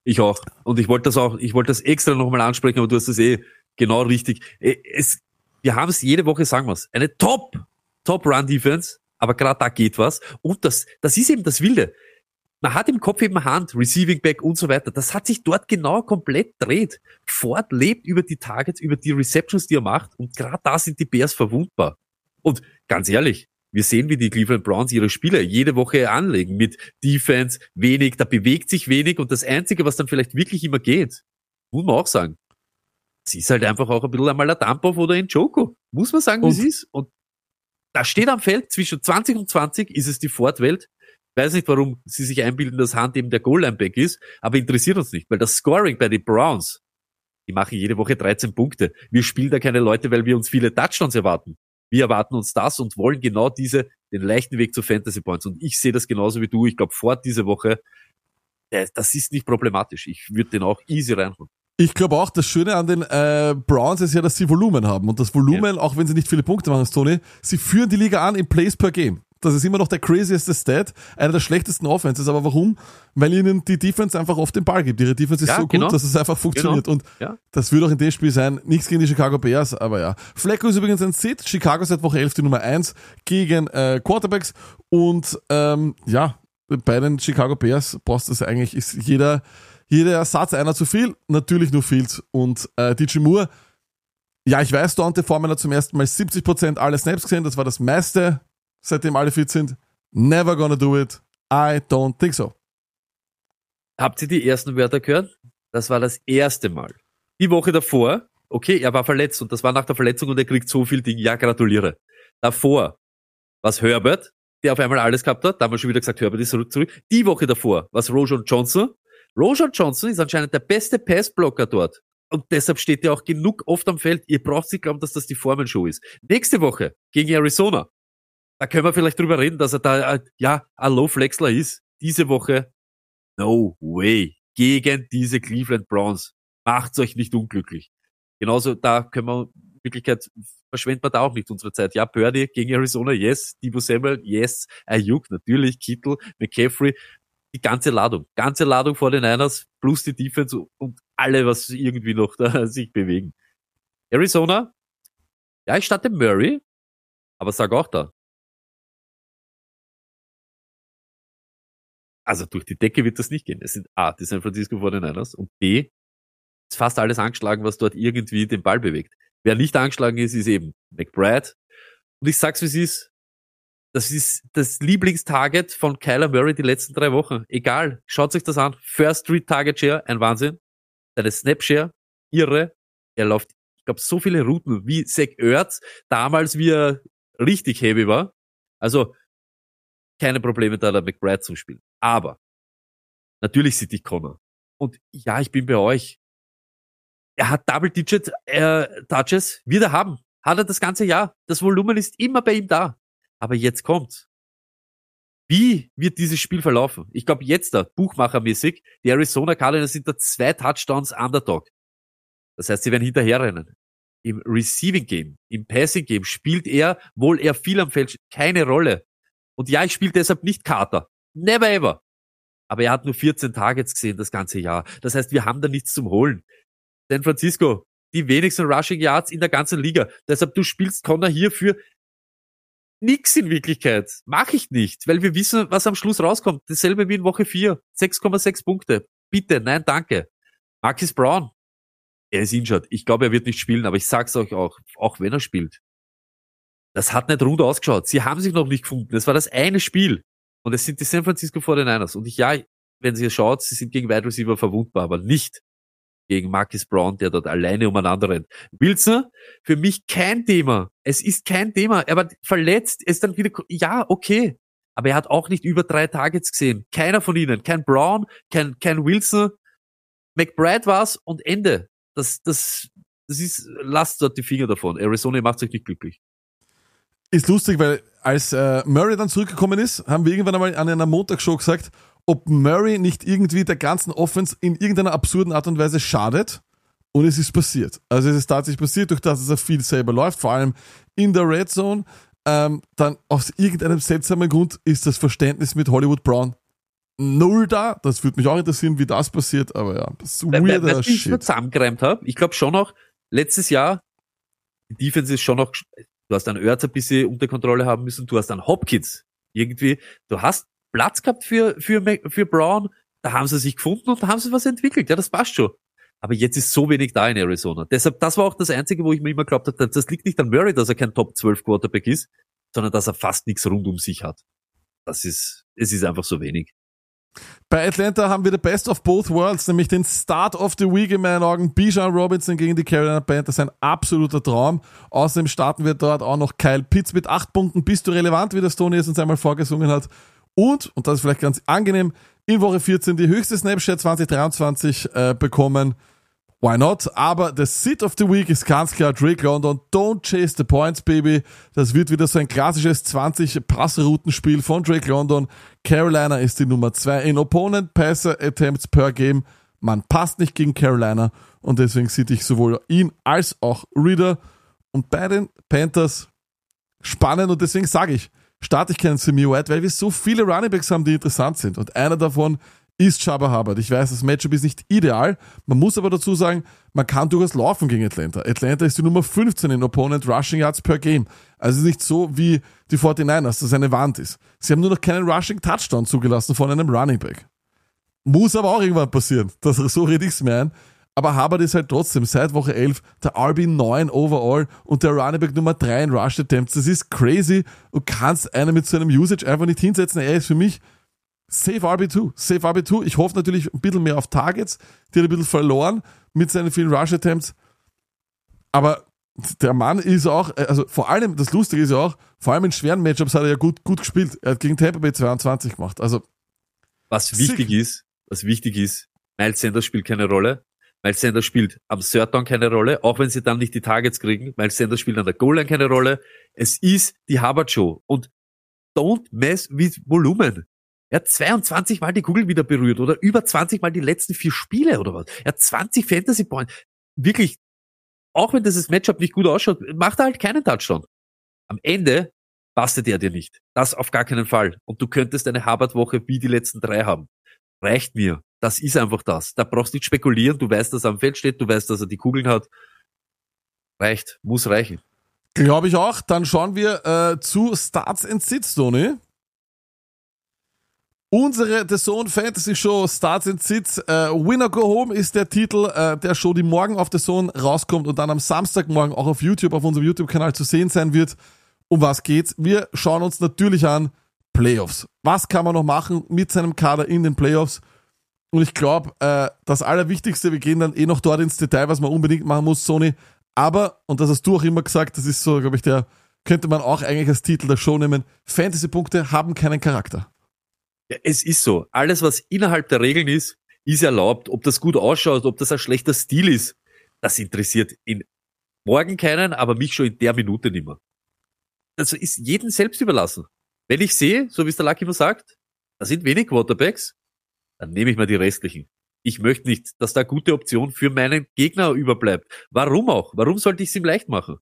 Ich auch. Und ich wollte das auch, ich wollte das extra nochmal ansprechen, aber du hast es eh genau richtig. Eh, Es, wir haben es jede Woche, sagen wir es, eine Top, Top Run Defense, aber gerade da geht was. Und das, das ist eben das Wilde. Man hat im Kopf eben Hand, Receiving Back und so weiter. Das hat sich dort genau komplett dreht. Ford lebt über die Targets, über die Receptions, die er macht. Und gerade da sind die Bears verwundbar. Und ganz ehrlich, wir sehen, wie die Cleveland Browns ihre Spieler jede Woche anlegen mit Defense, wenig, da bewegt sich wenig und das Einzige, was dann vielleicht wirklich immer geht, muss man auch sagen, es ist halt einfach auch ein bisschen einmal ein Dampf oder ein Joko. Muss man sagen, wie es ist. Und da steht am Feld, zwischen 20 und 20 ist es die Ford-Welt. Weiß nicht, warum sie sich einbilden, dass Hand eben der Goal-Line-Back ist, aber interessiert uns nicht, weil das Scoring bei den Browns, die machen jede Woche 13 Punkte. Wir spielen da keine Leute, weil wir uns viele Touchdowns erwarten. Wir erwarten uns das und wollen genau diese, den leichten Weg zu Fantasy Points. Und ich sehe das genauso wie du. Ich glaube, Ford diese Woche, äh, das ist nicht problematisch. Ich würde den auch easy reinholen. Ich glaube auch, das Schöne an den äh, Browns ist ja, dass sie Volumen haben. Und das Volumen, auch wenn sie nicht viele Punkte machen, Tony, sie führen die Liga an in Plays per Game. Das ist immer noch der crazieste Stat, einer der schlechtesten Offenses. Aber warum? Weil ihnen die Defense einfach oft den Ball gibt. Ihre Defense ist Ja, so gut, genau. dass es einfach funktioniert. Und Ja. das wird auch in dem Spiel sein. Nichts gegen die Chicago Bears, aber ja. Flacco ist übrigens ein Sit. Chicago seit Woche 11 die Nummer 1 gegen äh, Quarterbacks. Und ähm, ja, bei den Chicago Bears brauchst du es eigentlich, ist jeder, jeder Ersatz einer zu viel. Natürlich nur Fields und äh, DJ Moore. Ja, ich weiß, Dante Foreman hat zum ersten Mal 70% aller Snaps gesehen. Das war das meiste, seitdem alle fit sind. Never gonna do it. I don't think so. Habt ihr die ersten Wörter gehört? Das war das erste Mal. Die Woche davor, okay, er war verletzt und das war nach der Verletzung und er kriegt so viel Ding. Ja, gratuliere. Davor was Herbert, der auf einmal alles gehabt hat. Da haben wir schon wieder gesagt, Herbert ist zurück. Die Woche davor was Rojon Johnson. Rojon Johnson ist anscheinend der beste Passblocker dort. Und deshalb steht er auch genug oft am Feld. Ihr braucht nicht glauben, dass das die Formenshow ist. Nächste Woche gegen Arizona. Da können wir vielleicht drüber reden, dass er da, äh, ja, ein Low-Flexler ist. Diese Woche No way. Gegen diese Cleveland Browns. Macht's euch nicht unglücklich. Genauso, da können wir, in Wirklichkeit, verschwenden wir da auch nicht unsere Zeit. Ja, Purdy gegen Arizona, yes. Debo Samuel, yes. Ayuk, natürlich. Kittel, McCaffrey. die ganze Ladung. Ganze Ladung vor den Niners plus die Defense und alle, was irgendwie noch da <laughs> sich bewegen. Arizona, ja, ich starte Murray, aber sag auch da. Also durch die Decke wird das nicht gehen. Es sind A, die San Francisco 49ers und B, ist fast alles angeschlagen, was dort irgendwie den Ball bewegt. Wer nicht angeschlagen ist, ist eben McBride. Und ich sag's, wie es ist. Das ist das Lieblingstarget von Kyler Murray die letzten drei Wochen. Egal, schaut sich das an. First Street Target Share, ein Wahnsinn. Seine Snap Share, irre. Er läuft, ich glaube, so viele Routen wie Zach Ertz, damals wie er richtig heavy war. Also, keine Probleme da, der McBride zum Spielen. Aber, natürlich sieht ich Connor. Und ja, ich bin bei euch. Er hat Double-Digit äh, Touches, wird er haben. Hat er das ganze Jahr. Das Volumen ist immer bei ihm da. Aber jetzt kommt's. Wie wird dieses Spiel verlaufen? Ich glaube jetzt da, Buchmachermäßig, die Arizona Cardinals sind da zwei Touchdowns Underdog. Das heißt, sie werden hinterherrennen. Im Receiving Game, im Passing Game spielt er, wohl er viel am Feld, keine Rolle. Und ja, ich spiele deshalb nicht Carter. Never ever. Aber er hat nur 14 Targets gesehen das ganze Jahr. Das heißt, wir haben da nichts zum Holen. San Francisco, die wenigsten Rushing Yards in der ganzen Liga. Deshalb, du spielst Connor hier für nix in Wirklichkeit. Mach ich nicht, weil wir wissen, was am Schluss rauskommt. Dasselbe wie in Woche 4. 6,6 Punkte. Bitte, nein, danke. Marcus Brown. Er ist injured. Ich glaube, er wird nicht spielen, aber ich sag's euch auch, auch wenn er spielt. Das hat nicht rund ausgeschaut. Sie haben sich noch nicht gefunden. Es war das eine Spiel. Und es sind die San Francisco 49ers. Und ich, ja, wenn ihr schaut, sie sind gegen Wide Receiver verwundbar, aber nicht gegen Marcus Brown, der dort alleine umeinander rennt. Wilson, für mich kein Thema. Es ist kein Thema. Er war verletzt, er ist dann wieder, ja, okay. Aber er hat auch nicht über drei Targets gesehen. Keiner von ihnen. Kein Brown, kein, kein Wilson. McBride war's und Ende. Das, das, das ist, lasst dort die Finger davon. Arizona macht sich nicht glücklich. Ist lustig, weil als äh, Murray dann zurückgekommen ist, haben wir irgendwann einmal an einer Montagsshow gesagt, ob Murray nicht irgendwie der ganzen Offense in irgendeiner absurden Art und Weise schadet. Und es ist passiert. Also es ist tatsächlich passiert, durch das dass er viel selber läuft, vor allem in der Red Zone. Ähm, dann aus irgendeinem seltsamen Grund ist das Verständnis mit Hollywood Brown null da. Das würde mich auch interessieren, wie das passiert, aber ja, das ist weirder ich Shit. nur zusammengereimt habe? Ich glaube schon noch, letztes Jahr, die Defense ist schon noch, du hast einen Ertz ein bisschen unter Kontrolle haben müssen, du hast einen Hopkins irgendwie, du hast Platz gehabt für, für, für Brown, da haben sie sich gefunden und da haben sie was entwickelt, ja, das passt schon. Aber jetzt ist so wenig da in Arizona. Deshalb, das war auch das Einzige, wo ich mir immer glaubt habe, das liegt nicht an Murray, dass er kein Top 12 Quarterback ist, sondern dass er fast nichts rund um sich hat. Das ist, es ist einfach so wenig. Bei Atlanta haben wir the best of both worlds, nämlich den Start of the Week in meinen Augen. Bijan Robinson gegen die Carolina Panthers, ein absoluter Traum. Außerdem starten wir dort auch noch Kyle Pitts mit acht Punkten. Bist du relevant, wie das Tony es uns einmal vorgesungen hat? Und, und das ist vielleicht ganz angenehm, in Woche 14 die höchste Snapchat 2023 äh, bekommen. Why not? Aber der Sit of the Week ist ganz klar Drake London. Don't chase the points, baby. Das wird wieder so ein klassisches 20 Passroutenspiel von Drake London. Carolina ist die Nummer 2 in Opponent Passer Attempts per Game. Man passt nicht gegen Carolina und deswegen sieht ich sowohl ihn als auch Reader. Und bei den Panthers spannend und deswegen sage ich, starte ich keinen Semi White, weil wir so viele Runningbacks haben, die interessant sind. Und einer davon ist Chaba Hubbard. Ich weiß, das Matchup ist nicht ideal. Man muss aber dazu sagen, man kann durchaus laufen gegen Atlanta. Atlanta ist die Nummer 15 in Opponent Rushing Yards per Game. Also es nicht so wie die 49ers, dass das eine Wand ist. Sie haben nur noch keinen Rushing Touchdown zugelassen von einem Running Back. Muss aber auch irgendwann passieren. <laughs> Das, so rede ich's mir ein. Aber Hubbard ist halt trotzdem seit Woche 11 der RB9 overall und der Running Back Nummer 3 in Rush Attempts. Das ist crazy. Du kannst einen mit so einem Usage einfach nicht hinsetzen. Er ist für mich Safe RB2, Safe RB2. Ich hoffe natürlich ein bisschen mehr auf Targets. Die hat ein bisschen verloren mit seinen vielen Rush Attempts. Aber der Mann ist auch, also vor allem, das Lustige ist ja auch, vor allem in schweren Matchups hat er ja gut, gut gespielt. Er hat gegen Tampa Bay 22 gemacht. Also, Was Sick. wichtig ist, was wichtig ist, Miles Sanders spielt keine Rolle. Miles Sanders spielt am Third Down keine Rolle, auch wenn sie dann nicht die Targets kriegen. Miles Sanders spielt an der Goal Line keine Rolle. Es ist die Hubbard Show. Und don't mess with Volumen. Er hat 22 Mal die Kugel wieder berührt oder über 20 Mal die letzten vier Spiele oder was. Er hat 20 Fantasy Points. Wirklich, auch wenn dieses Matchup nicht gut ausschaut, macht er halt keinen Touchdown. Am Ende bastet er dir nicht. Das auf gar keinen Fall. Und du könntest eine Hubbard-Woche wie die letzten drei haben. reicht mir. Das ist einfach das. Da brauchst du nicht spekulieren. Du weißt, dass er am Feld steht, du weißt, dass er die Kugeln hat. Reicht, muss reichen. Glaube ich auch. Dann schauen wir äh, zu Starts and Sits, Tony. Unsere The Zone Fantasy Show Starts and Sits. Äh, Winner Go Home ist der Titel äh, der Show, die morgen auf The Zone rauskommt und dann am Samstagmorgen auch auf YouTube, auf unserem YouTube-Kanal zu sehen sein wird. Um was geht's? Wir schauen uns natürlich an Playoffs. Was kann man noch machen mit seinem Kader in den Playoffs? Und ich glaube, äh, das Allerwichtigste, wir gehen dann eh noch dort ins Detail, was man unbedingt machen muss, Sony. Aber, und das hast du auch immer gesagt, das ist so, glaube ich, der, könnte man auch eigentlich als Titel der Show nehmen, Fantasy-Punkte haben keinen Charakter. Ja, es ist so. Alles, was innerhalb der Regeln ist, ist erlaubt. Ob das gut ausschaut, ob das ein schlechter Stil ist, das interessiert in morgen keinen, aber mich schon in der Minute nicht mehr. Also ist jedem selbst überlassen. Wenn ich sehe, so wie es der Lucky immer sagt, da sind wenig Quarterbacks, dann nehme ich mal die restlichen. Ich möchte nicht, dass da gute Option für meinen Gegner überbleibt. Warum auch? Warum sollte ich es ihm leicht machen?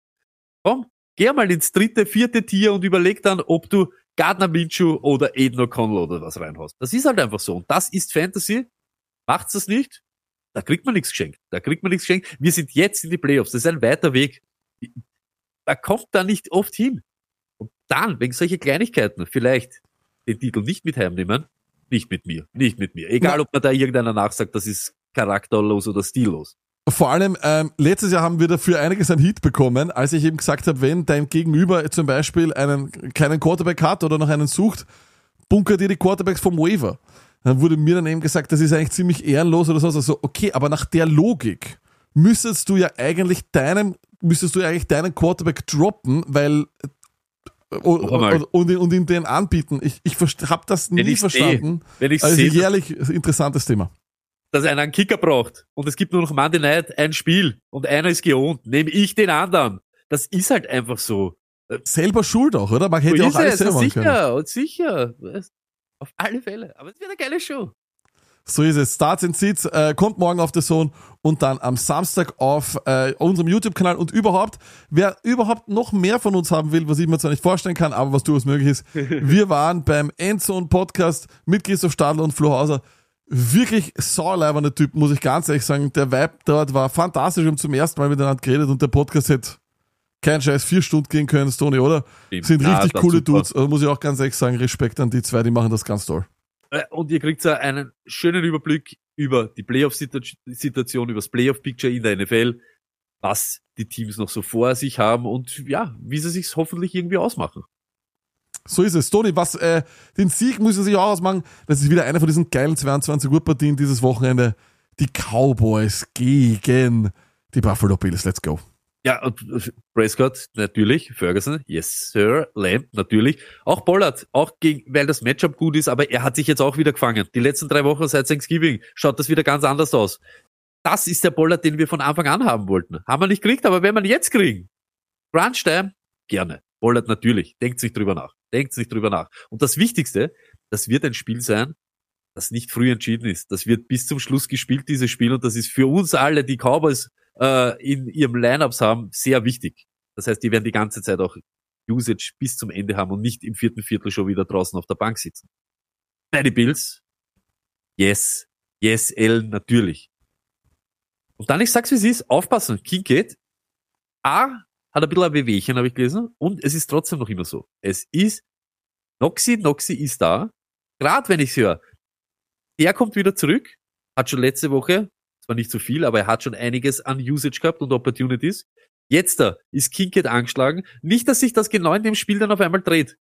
Komm, geh mal ins dritte, vierte Tier und überleg dann, ob du Gardner Minshew oder Aiden O'Connell oder was reinhaust. Das ist halt einfach so. Und das ist Fantasy. Macht's das nicht? Da kriegt man nichts geschenkt. Da kriegt man nichts geschenkt. Wir sind jetzt in die Playoffs. Das ist ein weiter Weg. Da kommt da nicht oft hin. Und dann, wegen solcher Kleinigkeiten, vielleicht den Titel nicht mit heimnehmen, nicht mit mir, nicht mit mir. Egal, ob man da irgendeiner nachsagt, das ist charakterlos oder stillos. Vor allem, ähm, letztes Jahr haben wir dafür einiges an Hit bekommen, als ich eben gesagt habe, wenn dein Gegenüber zum Beispiel einen keinen Quarterback hat oder noch einen sucht, bunker dir die Quarterbacks vom Waiver. Dann wurde mir dann eben gesagt, das ist eigentlich ziemlich ehrenlos oder so. Also, okay, aber nach der Logik müsstest du ja eigentlich deinem, müsstest du ja eigentlich deinen Quarterback droppen, weil und, mal. und, und, und ihm den anbieten. Ich, ich habe das Wenn nie seh, verstanden. wenn ich Also dass, jährlich interessantes Thema. Dass einer einen Kicker braucht und es gibt nur noch Monday Night ein Spiel und einer ist geohnt, nehme ich den anderen. Das ist halt einfach so. Selber schuld auch, oder? Man hätte so ja auch alles es, selber machen können. sicher, und sicher. Auf alle Fälle. Aber es wird eine geile Show. So ist es. Starts and Sits äh, kommt morgen auf The Zone und dann am Samstag auf äh, unserem YouTube-Kanal und überhaupt, wer überhaupt noch mehr von uns haben will, was ich mir zwar nicht vorstellen kann, aber was durchaus möglich ist, <laughs> wir waren beim Endzone Podcast mit Christoph Stadler und Flo Hauser. Wirklich sauleiberner Typ, muss ich ganz ehrlich sagen. Der Vibe dort war fantastisch. Wir haben zum ersten Mal miteinander geredet und der Podcast hätte kein Scheiß vier Stunden gehen können, Stoney, oder? Stimmt. Sind Ja, richtig das coole super. Dudes. Also muss ich auch ganz ehrlich sagen, Respekt an die zwei, die machen das ganz toll. Äh, Und ihr kriegt so einen schönen Überblick über die Playoff-Situation, über das Playoff-Picture in der NFL, was die Teams noch so vor sich haben und ja, wie sie sich hoffentlich irgendwie ausmachen. So ist es. Toni, was, äh, den Sieg müssen sich auch ausmachen. Das ist wieder eine von diesen geilen 22 Uhr Partien dieses Wochenende. Die Cowboys gegen die Buffalo Bills. Let's go. Ja, und äh, Prescott, natürlich, Ferguson, yes, Sir, Lamb, natürlich. Auch Pollard, auch gegen, weil das Matchup gut ist, aber er hat sich jetzt auch wieder gefangen. Die letzten drei Wochen seit Thanksgiving schaut das wieder ganz anders aus. Das ist der Pollard, den wir von Anfang an haben wollten. Haben wir nicht gekriegt, aber wenn wir ihn jetzt kriegen, Crunch Time, gerne. Pollard natürlich, denkt sich drüber nach, denkt sich drüber nach. Und das Wichtigste, das wird ein Spiel sein, das nicht früh entschieden ist. Das wird bis zum Schluss gespielt, dieses Spiel, und das ist für uns alle, die Cowboys äh, in ihrem Lineups haben, sehr wichtig. Das heißt, die werden die ganze Zeit auch Usage bis zum Ende haben und nicht im vierten Viertel schon wieder draußen auf der Bank sitzen. Bei den Bills, yes, yes, L, natürlich. Und dann, ich sag's wie es ist, aufpassen, Kincaid, A, hat ein bisschen ein Wehwehchen, habe ich gelesen, und es ist trotzdem noch immer so. Es ist, Noxy, Noxy ist da, gerade wenn ich's höre, der kommt wieder zurück, hat schon letzte Woche, zwar nicht so viel, aber er hat schon einiges an Usage gehabt und Opportunities. Jetzt da ist Kincaid angeschlagen. Nicht, dass sich das genau in dem Spiel dann auf einmal dreht.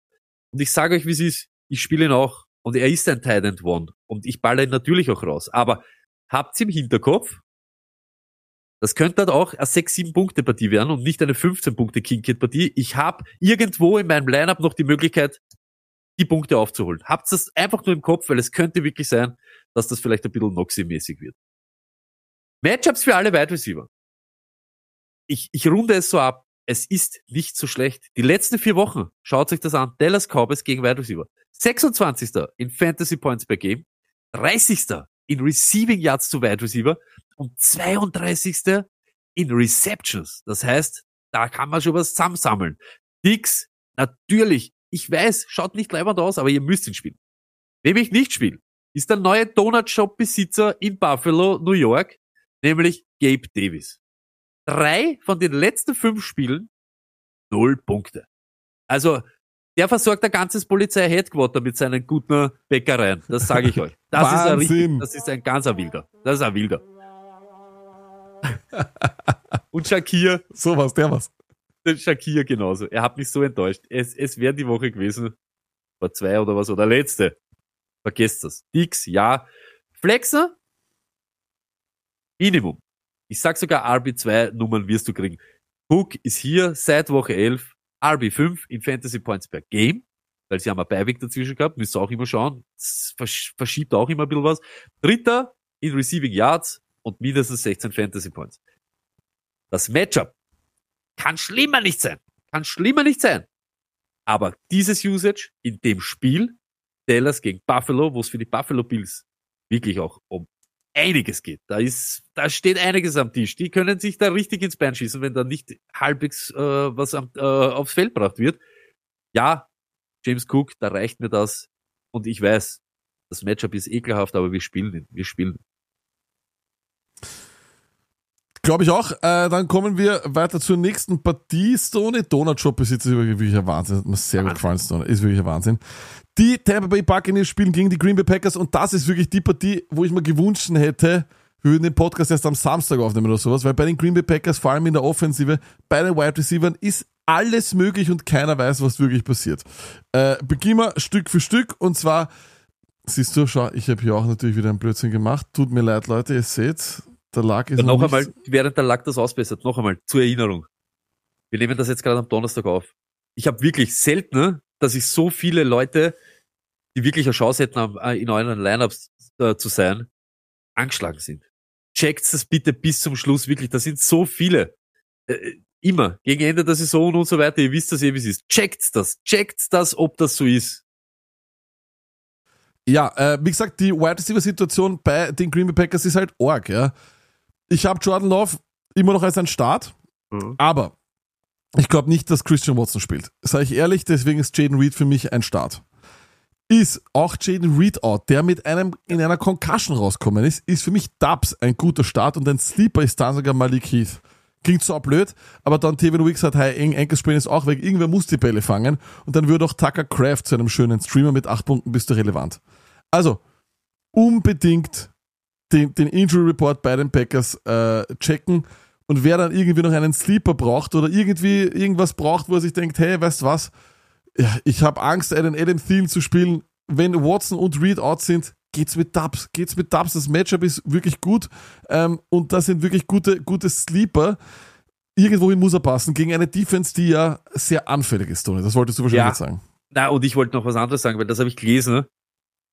Und ich sage euch, wie es ist. Ich spiele ihn auch. Und er ist ein Tight End One. Und ich balle ihn natürlich auch raus. Aber habt's im Hinterkopf, das könnte halt auch eine 6-7 Punkte Partie werden und nicht eine 15 Punkte Kincaid Partie. Ich habe irgendwo in meinem Lineup noch die Möglichkeit, die Punkte aufzuholen. Habt das einfach nur im Kopf, weil es könnte wirklich sein, dass das vielleicht ein bisschen Noxy-mäßig wird. Matchups für alle Wide Receiver. Ich, ich runde es so ab. Es ist nicht so schlecht. Die letzten vier Wochen, schaut euch das an. Dallas Cowboys gegen Wide Receiver. 26. in Fantasy Points per Game. 30. in Receiving Yards zu Wide Receiver. Und 32. in Receptions. Das heißt, da kann man schon was zusammensammeln. Dix, natürlich. Ich weiß, schaut nicht leibend aus, aber ihr müsst ihn spielen. Wem ich nicht spiele, ist der neue Donut Shop Besitzer in Buffalo, New York, nämlich Gabe Davis. Drei von den letzten fünf Spielen, null Punkte. Also, der versorgt ein ganzes Polizei-Headquarter mit seinen guten Bäckereien. Das sage ich euch. Das ist ein richtig, Wahnsinn. das ist ein ganzer Wilder. Das ist ein Wilder. <laughs> Und Shakir, Sowas, der was. der Shakir genauso. Er hat mich so enttäuscht. Es, es wäre die Woche gewesen, vor zwei oder was, oder letzte. Vergesst das. Dix, ja. Flexer? Minimum. Ich sag sogar RB2 Nummern wirst du kriegen. Hook ist hier seit Woche 11, RB5 in Fantasy Points per Game, weil sie haben ein Beiweg dazwischen gehabt, müsst ihr auch immer schauen. Versch- verschiebt auch immer ein bisschen was. Dritter in Receiving Yards und mindestens 16 Fantasy Points. Das Matchup kann schlimmer nicht sein. Kann schlimmer nicht sein. Aber dieses Usage in dem Spiel, Dallas gegen Buffalo, wo es für die Buffalo Bills wirklich auch um einiges geht. Da ist, da steht einiges am Tisch. Die können sich da richtig ins Bein schießen, wenn da nicht halbwegs äh, was am, äh, aufs Feld gebracht wird. Ja, James Cook, da reicht mir das. Und ich weiß, das Matchup ist ekelhaft, aber wir spielen ihn. Wir spielen. Glaube ich auch. Äh, dann kommen wir weiter zur nächsten Partie. Stone Donut Shop Besitzer ist wirklich ein Wahnsinn. Hat mir sehr gut gefallen, Stone. Ist wirklich ein Wahnsinn. Die Tampa Bay Buccaneers spielen gegen die Green Bay Packers und das ist wirklich die Partie, wo ich mir gewünscht hätte, wir würden den Podcast erst am Samstag aufnehmen oder sowas, weil bei den Green Bay Packers, vor allem in der Offensive, bei den Wide Receivers ist alles möglich und keiner weiß, was wirklich passiert. Äh, beginnen wir Stück für Stück und zwar, siehst du, schau, ich habe hier auch natürlich wieder einen Blödsinn gemacht. Tut mir leid, Leute, ihr seht, der Lag ist Dann noch noch nicht- einmal, während der Lack das ausbessert, noch einmal zur Erinnerung. Wir nehmen das jetzt gerade am Donnerstag auf. Ich habe wirklich selten, dass ich so viele Leute, die wirklich eine Chance hätten, äh, in euren Lineups äh, zu sein, angeschlagen sind. Checkt das bitte bis zum Schluss, wirklich. Da sind so viele. Äh, immer. Gegen Ende der Saison und so weiter. Ihr wisst das eh, wie es ist. Checkt das. Checkt das, ob das so ist. Ja, äh, wie gesagt, die Wide Receiver Situation bei den Green Bay Packers ist halt arg, ja. Ich habe Jordan Love immer noch als ein Start, aber ich glaube nicht, dass Christian Watson spielt. Sage ich ehrlich, deswegen ist Jaden Reed für mich ein Start. Ist auch Jaden Reed out, der mit einem in einer Concussion rauskommen ist, ist für mich Dubs ein guter Start und ein Sleeper ist dann sogar Malik Heath. Klingt so blöd, aber dann Tevin Wicks hat Ankle Sprain ist auch weg. Irgendwer muss die Bälle fangen und dann würde auch Tucker Craft zu einem schönen Streamer mit acht Punkten bist du relevant. Also, unbedingt den, den Injury Report bei den Packers äh, checken und wer dann irgendwie noch einen Sleeper braucht oder irgendwie irgendwas braucht, wo er sich denkt, hey, weißt was, ich habe Angst, einen Adam Thielen zu spielen. Wenn Watson und Reed out sind, geht's mit Dubs, geht's mit Dubs. Das Matchup ist wirklich gut ähm, und das sind wirklich gute, gute Sleeper. Irgendwohin muss er passen gegen eine Defense, die ja sehr anfällig ist, Tony. Das wolltest du wahrscheinlich Ja. sagen. Na, und ich wollte noch was anderes sagen, weil das habe ich gelesen.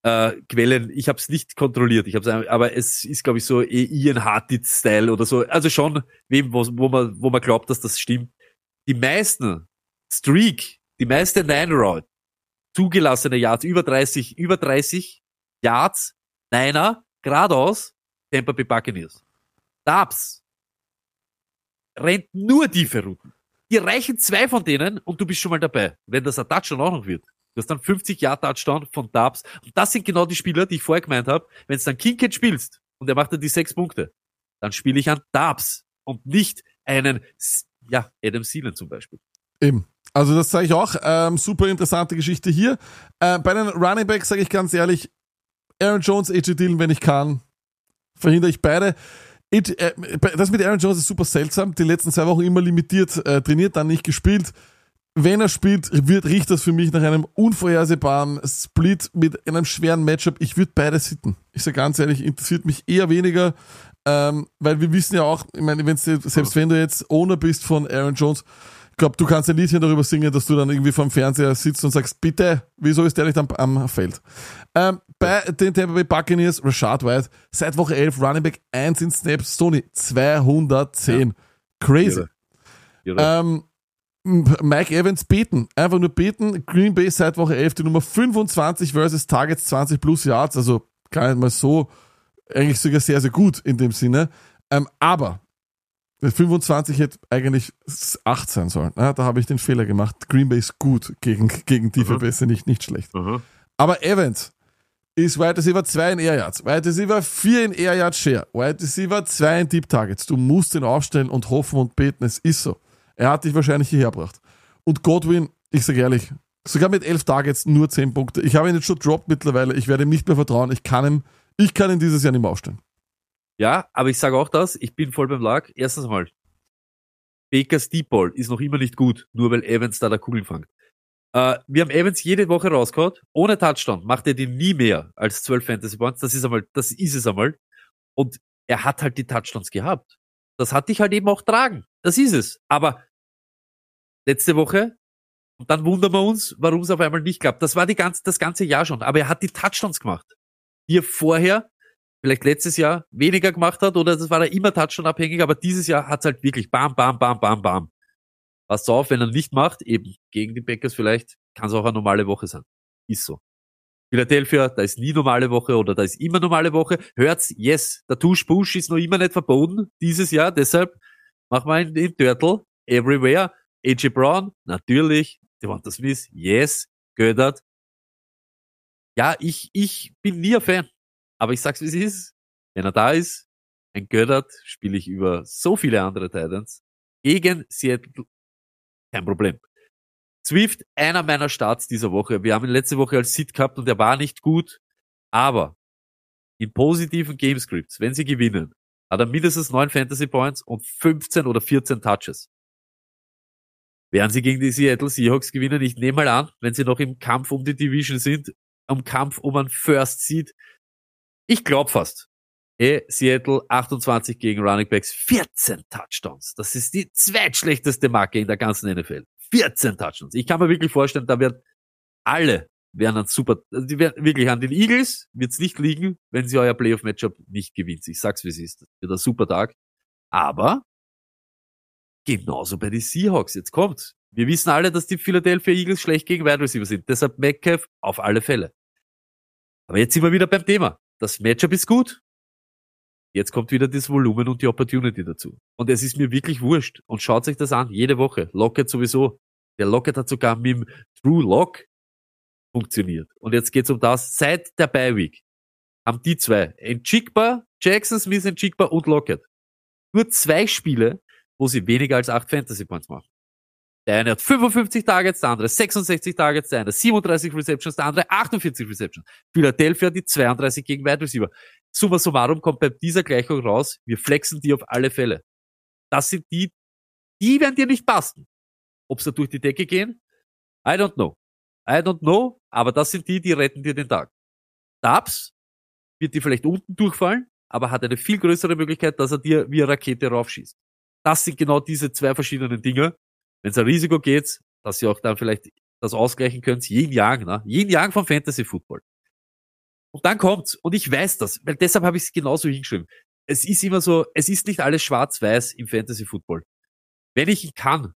Äh, Quellen, ich habe es nicht kontrolliert, ich hab's, aber es ist, glaube ich, so eh Ian Hartit-Style oder so. Also schon, wem, wo, wo, man, wo man glaubt, dass das stimmt. Die meisten Streak, die meiste Nine Route, zugelassene Yards, über 30, über 30 Yards, Niner, geradeaus, Tampa Bay Buccaneers. Dubs rennt nur tiefe Routen. Die reichen zwei von denen und du bist schon mal dabei, wenn das ein Touchdown auch noch wird. Du hast dann 50 Yard Touchdown von Dubs. Und das sind genau die Spieler, die ich vorher gemeint habe. Wenn es dann Kincaid spielst und er macht dann die sechs Punkte, dann spiele ich an Dubs und nicht einen, ja, Adam Thielen zum Beispiel. Eben. Also das sage ich auch. Ähm, super interessante Geschichte hier. Äh, bei den Running Backs sage ich ganz ehrlich, Aaron Jones, AJ Dillon, wenn ich kann, verhindere ich beide. AJ, äh, das mit Aaron Jones ist super seltsam. Die letzten zwei Wochen immer limitiert äh, trainiert, dann nicht gespielt. Wenn er spielt, wird, riecht das für mich nach einem unvorhersehbaren Split mit einem schweren Matchup. Ich würde beide sitten. Ich sage ganz ehrlich, interessiert mich eher weniger, ähm, weil wir wissen ja auch, ich meine, selbst wenn du jetzt Owner bist von Aaron Jones, ich glaube, du kannst ein Liedchen darüber singen, dass du dann irgendwie vorm Fernseher sitzt und sagst, bitte, wieso ist der nicht am, am Feld? Ähm, bei den Tampa Bay Buccaneers, Rashad White, seit Woche 11, Running Back 1 in Snaps, Sony 210. Crazy. Irre. Irre. Ähm, Mike Evans beten. Einfach nur beten. Green Bay seit Woche 11 die Nummer 25 versus Targets 20 plus Yards. Also gar nicht mal so, eigentlich sogar sehr, sehr gut in dem Sinne. Ähm, aber 25 hätte eigentlich 8 sein sollen. Ja, da habe ich den Fehler gemacht. Green Bay ist gut gegen, gegen tiefe Mhm. Pässe, nicht, nicht schlecht. Mhm. Aber Evans, ist Wide Receiver 2 in Air Yards, Wide Receiver 4 in Air Yards Share, Wide Receiver 2 in Deep Targets. Du musst ihn aufstellen und hoffen und beten, es ist so. Er hat dich wahrscheinlich hierher gebracht. Und Godwin, ich sage ehrlich, sogar mit 11 Targets nur 10 Punkte. Ich habe ihn jetzt schon droppt mittlerweile, ich werde ihm nicht mehr vertrauen. Ich kann ihn, ich kann ihn dieses Jahr nicht mehr aufstellen. Ja, aber ich sage auch das, ich bin voll beim Lag. Erstens mal, Bakers Deep Ball ist noch immer nicht gut, nur weil Evans da der Kugeln fängt. Äh, wir haben Evans jede Woche rausgehauen, ohne Touchdown macht er die nie mehr als 12 Fantasy Points. Das ist einmal, das ist es einmal. Und er hat halt die Touchdowns gehabt. Das hat dich halt eben auch tragen. Das ist es. Aber letzte Woche, und dann wundern wir uns, warum es auf einmal nicht klappt. Das war die ganze, das ganze Jahr schon. Aber er hat die Touchdowns gemacht. Die er vorher, vielleicht letztes Jahr, weniger gemacht hat, oder das war er immer Touchdown abhängig, aber dieses Jahr hat es halt wirklich bam, bam, bam, bam, bam. Passt auf, wenn er nicht macht, eben gegen die Packers vielleicht, kann es auch eine normale Woche sein. Ist so. Philadelphia, da ist nie normale Woche oder da ist immer normale Woche. Hört's, yes, der Tush-Push ist noch immer nicht verboten dieses Jahr, deshalb machen wir ihn Turtle, everywhere. AJ Brown, natürlich. Devonta Smith, yes. Gödert. Ja, ich, ich bin nie ein Fan. Aber ich sag's, wie es ist. Wenn er da ist, ein Gödert, spiele ich über so viele andere Titans. Gegen Seattle, kein Problem. Swift, einer meiner Starts dieser Woche. Wir haben ihn letzte Woche als Sit gehabt und er war nicht gut. Aber in positiven Gamescripts, wenn sie gewinnen, hat er mindestens 9 Fantasy Points und 15 oder 14 Touches. Werden sie gegen die Seattle Seahawks gewinnen? Ich nehme mal an, wenn sie noch im Kampf um die Division sind, am Kampf um ein First Seed. Ich glaube fast. Eh, Seattle 28 gegen Running Backs, 14 Touchdowns. Das ist die zweitschlechteste Marke in der ganzen NFL. 14 Touchdowns. Ich kann mir wirklich vorstellen, da werden alle werden ein super, also die werden wirklich an den Eagles wird's nicht liegen, wenn sie euer Playoff-Matchup nicht gewinnt. Ich sag's, wie es ist. Das wird ein super Tag. Aber genauso bei den Seahawks. Jetzt kommt's. Wir wissen alle, dass die Philadelphia Eagles schlecht gegen Wide Receiver sind. Deshalb Metcalf auf alle Fälle. Aber jetzt sind wir wieder beim Thema. Das Matchup ist gut. Jetzt kommt wieder das Volumen und die Opportunity dazu. Und es ist mir wirklich wurscht. Und schaut euch das an, jede Woche. Lockett sowieso. Der Lockett hat sogar mit dem True Lock funktioniert. Und jetzt geht's um das. Seit der Bye Week haben die zwei, Njigba, Jackson Smith Njigba und Lockett, nur zwei Spiele, wo sie weniger als acht Fantasy Points machen. Der eine hat 55 Targets, der andere 66 Targets, der eine 37 Receptions, der andere 48 Receptions. Philadelphia die 32 gegen Wide Receiver. Summa summarum kommt bei dieser Gleichung raus, wir flexen die auf alle Fälle. Das sind die, die werden dir nicht passen. Ob sie durch die Decke gehen? I don't know. I don't know, aber das sind die, die retten dir den Tag. Dubs wird dir vielleicht unten durchfallen, aber hat eine viel größere Möglichkeit, dass er dir wie eine Rakete raufschießt. Das sind genau diese zwei verschiedenen Dinge. Wenn es ein Risiko geht, dass ihr auch dann vielleicht das ausgleichen könnt, jeden Jahr, ne? jeden Jahr vom Fantasy Football. Und dann kommt's, und ich weiß das, weil deshalb habe ich es genauso hingeschrieben. Es ist immer so, es ist nicht alles schwarz-weiß im Fantasy Football. Wenn ich kann,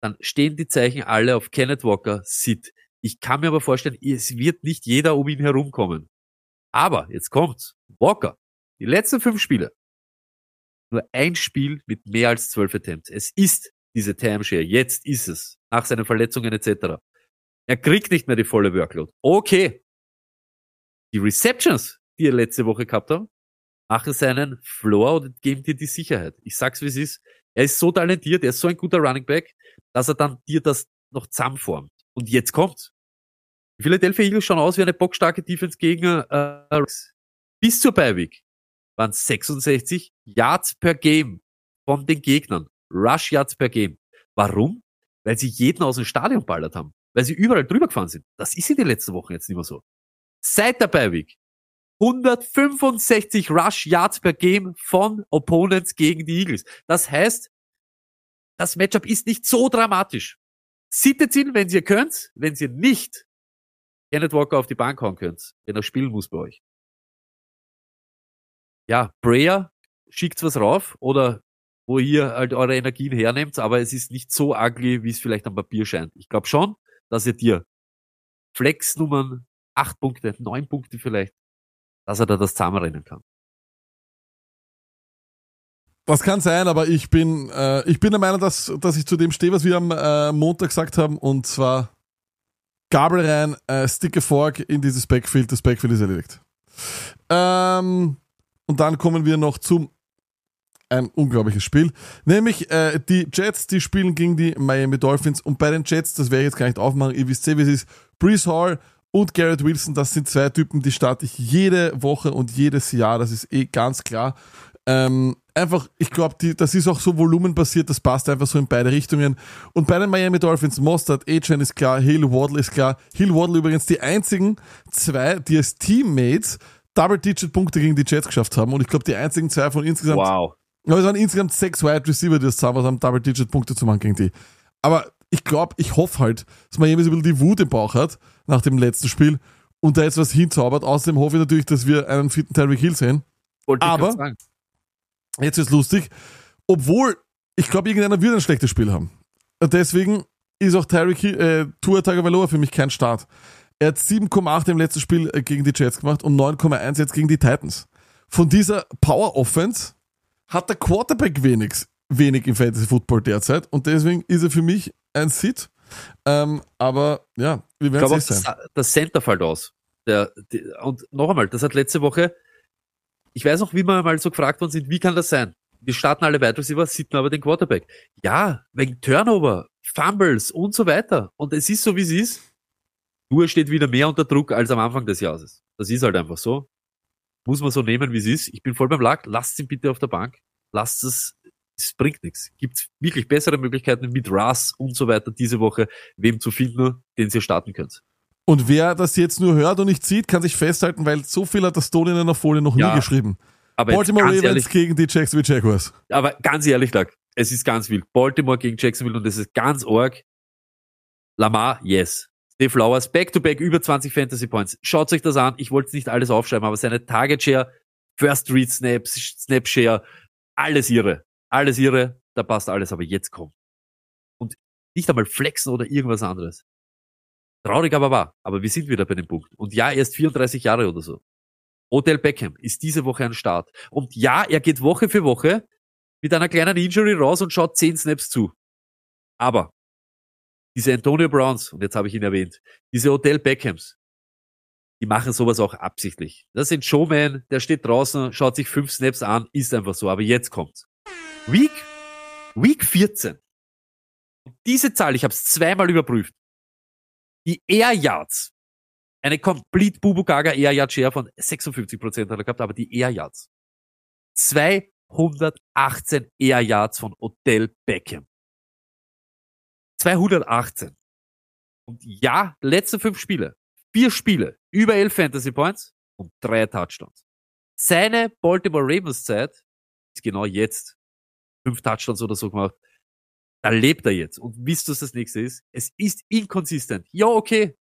dann stehen die Zeichen alle auf Kenneth Walker, Sid. Ich kann mir aber vorstellen, es wird nicht jeder um ihn herumkommen. Aber, jetzt kommt's. Walker, die letzten fünf Spiele, nur ein Spiel mit mehr als zwölf Attempts. Es ist diese Timeshare. Jetzt ist es. Nach seinen Verletzungen etc. Er kriegt nicht mehr die volle Workload. Okay. Die Receptions, die er letzte Woche gehabt hat, machen seinen Floor und geben dir die Sicherheit. Ich sag's wie es ist. Er ist so talentiert, er ist so ein guter Running Back, dass er dann dir das noch zusammenformt. Und jetzt kommt's. Die Philadelphia Eagles schauen aus wie eine bockstarke Defense gegen äh, bis zur Beiweg waren 66 Yards per Game von den Gegnern. Rush Yards per Game. Warum? Weil sie jeden aus dem Stadion ballert haben. Weil sie überall drüber gefahren sind. Das ist in den letzten Wochen jetzt nicht mehr so. Seit der Beiweg 165 Rush Yards per Game von Opponents gegen die Eagles. Das heißt, das Matchup ist nicht so dramatisch. Sittet ihn, wenn ihr könnt, wenn ihr nicht Kenneth Walker auf die Bank hauen könnt, wenn er spielen muss bei euch. Ja, Prayer, schickt was rauf oder wo ihr halt eure Energien hernehmt, aber es ist nicht so ugly, wie es vielleicht am Papier scheint. Ich glaube schon, dass ihr dir Flex-Nummern, acht Punkte, neun Punkte vielleicht, dass er da das zusammenrennen kann. Das kann sein, aber ich bin, äh, ich bin der Meinung, dass, dass ich zu dem stehe, was wir am äh, Montag gesagt haben, und zwar Gabel rein, äh, Stick a Fork in dieses Backfield, das Backfield ist erledigt. Ähm, und dann kommen wir noch zum ein unglaubliches Spiel. Nämlich äh, die Jets, die spielen gegen die Miami Dolphins. Und bei den Jets, das werde ich jetzt gar nicht aufmachen, ihr wisst eh, wie es ist, Brees Hall und Garrett Wilson, das sind zwei Typen, die starte ich jede Woche und jedes Jahr, das ist eh ganz klar. Ähm, einfach, ich glaube, das ist auch so volumenbasiert, das passt einfach so in beide Richtungen. Und bei den Miami Dolphins, Mostert, Achan ist klar, Hill Waddle ist klar. Hill Waddle übrigens die einzigen zwei, die als Teammates Double-Digit-Punkte gegen die Jets geschafft haben. Und ich glaube, die einzigen zwei von insgesamt Wow. Aber es waren insgesamt sechs Wide Receiver, die das zusammen haben, Double-Digit-Punkte zu machen gegen die. Aber ich glaube, ich hoffe halt, dass Miami so ein bisschen die Wut im Bauch hat nach dem letzten Spiel und da jetzt was hinzaubert. Außerdem hoffe ich natürlich, dass wir einen fitten Tyreek Hill sehen. Wollte Aber-. Jetzt ist lustig, obwohl ich glaube, irgendeiner wird ein schlechtes Spiel haben. Deswegen ist auch Tyreek Hill, äh, Tua Tagovailoa für mich kein Start. Er hat 7,8 im letzten Spiel äh, gegen die Jets gemacht und 9,1 jetzt gegen die Titans. Von dieser Power Offense hat der Quarterback wenig, wenig im Fantasy Football derzeit und deswegen ist er für mich ein Sit. Ähm, aber ja, wir werden es sein. das, das Center fällt aus. Der, die, und noch einmal, das hat letzte Woche, ich weiß noch, wie wir mal so gefragt worden sind, wie kann das sein? Wir starten alle Wide Receiver, sitten aber den Quarterback. Ja, wegen Turnover, Fumbles und so weiter. Und es ist so, wie es ist. Nur steht wieder mehr unter Druck als am Anfang des Jahres. Das ist halt einfach so. Muss man so nehmen, wie es ist. Ich bin voll beim Lack. Lasst ihn bitte auf der Bank. Lasst es. Es bringt nichts. Gibt wirklich bessere Möglichkeiten mit Russ und so weiter diese Woche, wem zu finden, den ihr starten könnt. Und wer das jetzt nur hört und nicht sieht, kann sich festhalten, weil so viel hat das Ton in einer Folie noch Ja, nie geschrieben. Aber Baltimore ganz Ravens ehrlich, gegen die Jacksonville Jaguars. aber ganz ehrlich, Doug, es ist ganz wild. Baltimore gegen Jacksonville und es ist ganz arg. Lamar, yes. Steve Flowers, back-to-back, über 20 Fantasy Points. Schaut euch das an. Ich wollte nicht alles aufschreiben, aber seine Target Share, First Read Snaps, Snap Share, alles ihre. Alles ihre. Da passt alles, aber jetzt kommt. Und nicht einmal flexen oder irgendwas anderes. Traurig aber wahr. Aber wir sind wieder bei dem Punkt. Und ja, er ist 34 Jahre oder so. Odell Beckham ist diese Woche ein Start. Und ja, er geht Woche für Woche mit einer kleinen Injury raus und schaut 10 Snaps zu. Aber diese Antonio Browns, und jetzt habe ich ihn erwähnt, diese Odell Beckhams, die machen sowas auch absichtlich. Das sind Showman, der steht draußen, schaut sich fünf Snaps an, ist einfach so. Aber jetzt kommt's. Week, Week 14. Und diese Zahl, ich habe es zweimal überprüft. Die Air Yards, eine Complete Bubu Gaga Air Yard Share von 56% hat er gehabt, aber die Air Yards. 218 Air Yards von Odell Beckham. 218. Und ja, letzte fünf Spiele. Vier Spiele, über elf Fantasy Points und drei Touchdowns. Seine Baltimore Ravens Zeit ist genau jetzt. Fünf Touchdowns oder so gemacht. Da lebt er jetzt. Und wisst ihr, was das nächste ist? Es ist inconsistent. Ja, okay.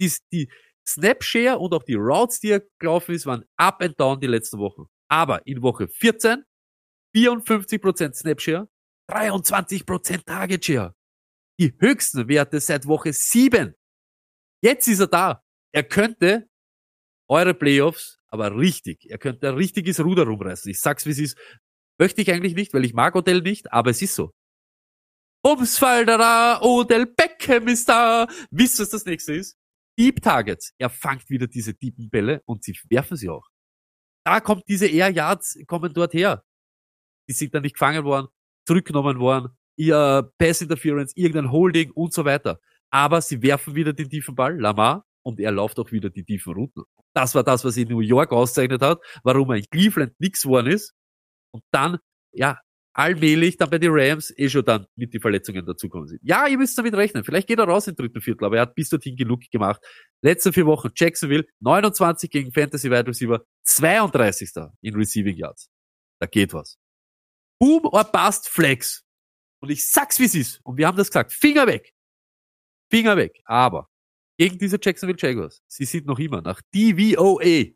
Die, die Snapshare und auch die Routes, die er gelaufen ist, waren up and down die letzten Wochen. Aber in Woche 14 54% Snapshare, 23% Target Share. Die höchsten Werte seit Woche 7. Jetzt ist er da. Er könnte eure Playoffs, aber richtig, er könnte ein richtiges Ruder rumreißen. Ich sag's, wie es ist. Möchte ich eigentlich nicht, weil ich mag Odell nicht, aber es ist so. Da, da, Odell Beckham ist da. Wisst ihr, was das nächste ist? Deep Targets. Er fangt wieder diese tiefen Bälle und sie werfen sie auch. Da kommt diese Air Yards, kommen dort her. Die sind dann nicht gefangen worden, zurückgenommen worden, ihr Pass Interference, irgendein Holding und so weiter. Aber sie werfen wieder den tiefen Ball, Lamar, und er läuft auch wieder die tiefen Routen. Das war das, was in New York auszeichnet hat, warum er in Cleveland nix geworden ist. Und dann, ja, allmählich dann bei den Rams eh schon dann mit die Verletzungen dazukommen sind. Ja, ihr müsst damit rechnen. Vielleicht geht er raus im dritten Viertel, aber er hat bis dorthin genug gemacht. Letzte vier Wochen Jacksonville, 29 gegen Fantasy Wide Receiver, 32. in Receiving Yards. Da geht was. Boom or Bust Flex. Und ich sag's wie es ist. Und wir haben das gesagt. Finger weg. Finger weg. Aber gegen diese Jacksonville Jaguars, sie sind noch immer nach DVOA.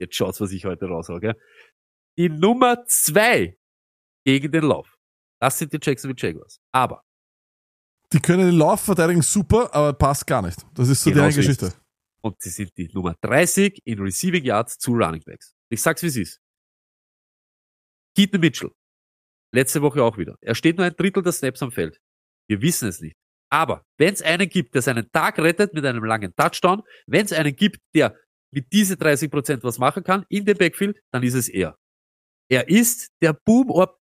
Jetzt schaut's, was ich heute raussage. Die Nummer zwei gegen den Lauf. Das sind die Jacksonville Jaguars. Aber Die können den Lauf verteidigen super, aber passt gar nicht. Das ist so Genau deren ist Geschichte. es. und sie sind die Nummer 30 in Receiving Yards zu Running Backs. Ich sag's wie es ist. Keaton Mitchell. Letzte Woche auch wieder. Er steht nur ein Drittel der Snaps am Feld. Wir wissen es nicht. Aber wenn es einen gibt, der seinen Tag rettet mit einem langen Touchdown, wenn es einen gibt, der mit diese 30% was machen kann in dem Backfield, dann ist es er. Er ist der boom or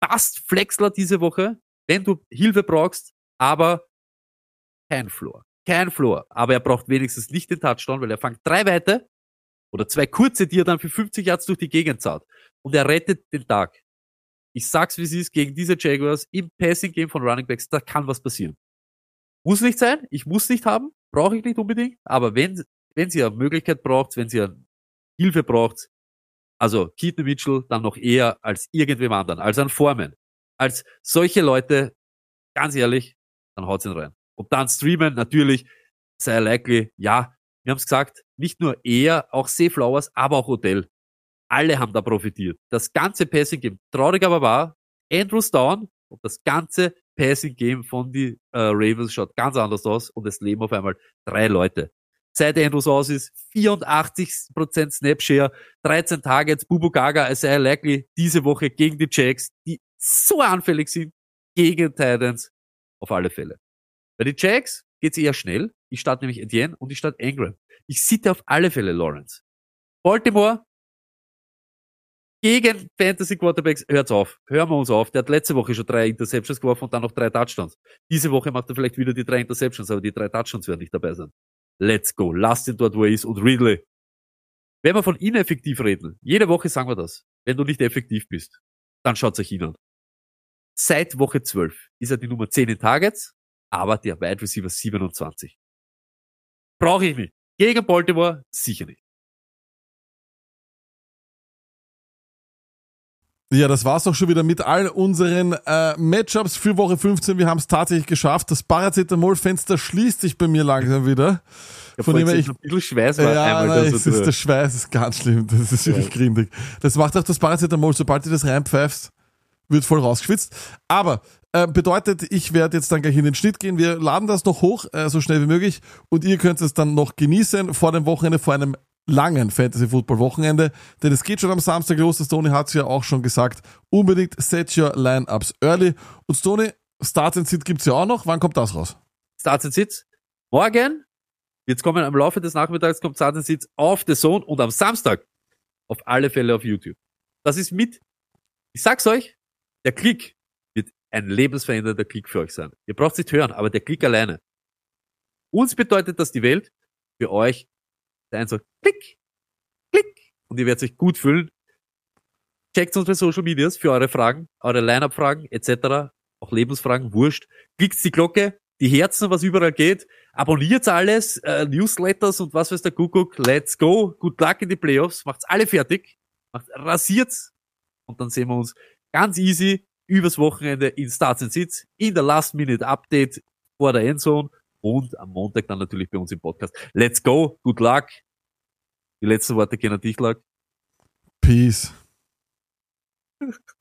bust Flexler diese Woche, wenn du Hilfe brauchst, aber kein Floor. Kein Floor. Aber er braucht wenigstens nicht den Touchdown, weil er fängt drei weite oder zwei kurze, die er dann für 50 Yards durch die Gegend zaut. Und er rettet den Tag. Ich sag's wie es ist, gegen diese Jaguars im Passing Game von Running Backs, da kann was passieren. Muss nicht sein, ich muss nicht haben, brauche ich nicht unbedingt, aber wenn, wenn sie eine Möglichkeit braucht, wenn sie eine Hilfe braucht, also Keaton Mitchell dann noch eher als irgendwem anderen, als ein Foreman, als solche Leute, ganz ehrlich, dann haut's ihn rein. Und dann streamen natürlich, sehr likely, ja, wir haben's gesagt, nicht nur er, auch Say Flowers, aber auch Odell. Alle haben da profitiert. Das ganze Passing Game, traurig aber war, Andrews down und das ganze Passing Game von die äh, Ravens schaut ganz anders aus und es leben auf einmal drei Leute. Seit Andrews aus ist 84% Snapshare, 13 Targets, Bubu Gaga, Isaiah Likely diese Woche gegen die Jacks, die so anfällig sind gegen Titans. Auf alle Fälle. Bei den Jacks geht's eher schnell. Ich starte nämlich Etienne und ich starte Ingram. Ich sitte auf alle Fälle Lawrence. Baltimore gegen Fantasy Quarterbacks, hört's auf. Hören wir uns auf. Der hat letzte Woche schon drei Interceptions geworfen und dann noch drei Touchdowns. Diese Woche macht er vielleicht wieder die drei Interceptions, aber die drei Touchdowns werden nicht dabei sein. Let's go. Lasst ihn dort, wo er ist. Und Ridley. Wenn wir von ineffektiv reden, jede Woche sagen wir das. Wenn du nicht effektiv bist, dann schaut's euch ihn an. Seit Woche 12 ist er die Nummer 10 in Targets, aber der Wide Receiver 27. Brauche ich nicht. Gegen Baltimore sicher nicht. Ja, das war's doch schon wieder mit all unseren äh, Matchups für Woche 15. Wir haben es tatsächlich geschafft. Das Paracetamol-Fenster schließt sich bei mir langsam wieder. Ja, Von dem ich ein bisschen Schweiß war ja, einmal nein, da es so ist, der Schweiß ist ganz schlimm. Das ist wirklich grindig. Das macht auch das Paracetamol, sobald du das reinpfeifst, wird voll rausgeschwitzt. Aber äh, bedeutet, ich werde jetzt dann gleich in den Schnitt gehen. Wir laden das noch hoch, äh, so schnell wie möglich. Und ihr könnt es dann noch genießen vor dem Wochenende, vor einem langen Fantasy-Football-Wochenende. Denn es geht schon am Samstag los. Das Tony hat es ja auch schon gesagt. Unbedingt set your Lineups early. Und Tony, Start and Sit gibt's ja auch noch. Wann kommt das raus? Starts and Sits. Morgen, jetzt kommen am Laufe des Nachmittags, kommt Starts and Sits auf The Zone und am Samstag auf alle Fälle auf YouTube. Das ist mit, ich sag's euch, der Klick wird ein lebensverändernder Klick für euch sein. Ihr braucht nicht hören, aber der Klick alleine. Uns bedeutet das die Welt, für euch sein so Klick, Klick und ihr werdet euch gut fühlen. Checkt unsere Social Medias für eure Fragen, eure Line-Up-Fragen etc., auch Lebensfragen, wurscht. Klickt die Glocke, die Herzen, was überall geht. Abonniert alles, äh, Newsletters und was weiß der Kuckuck. Let's go. Good luck in die Playoffs. Macht's alle fertig. Macht, rasiert's. Und dann sehen wir uns ganz easy übers Wochenende in Starts and Sits, in der Last-Minute-Update vor der Endzone und am Montag dann natürlich bei uns im Podcast. Let's go. Good luck. Die letzten Worte gehen an dich, Lack. Peace. <laughs>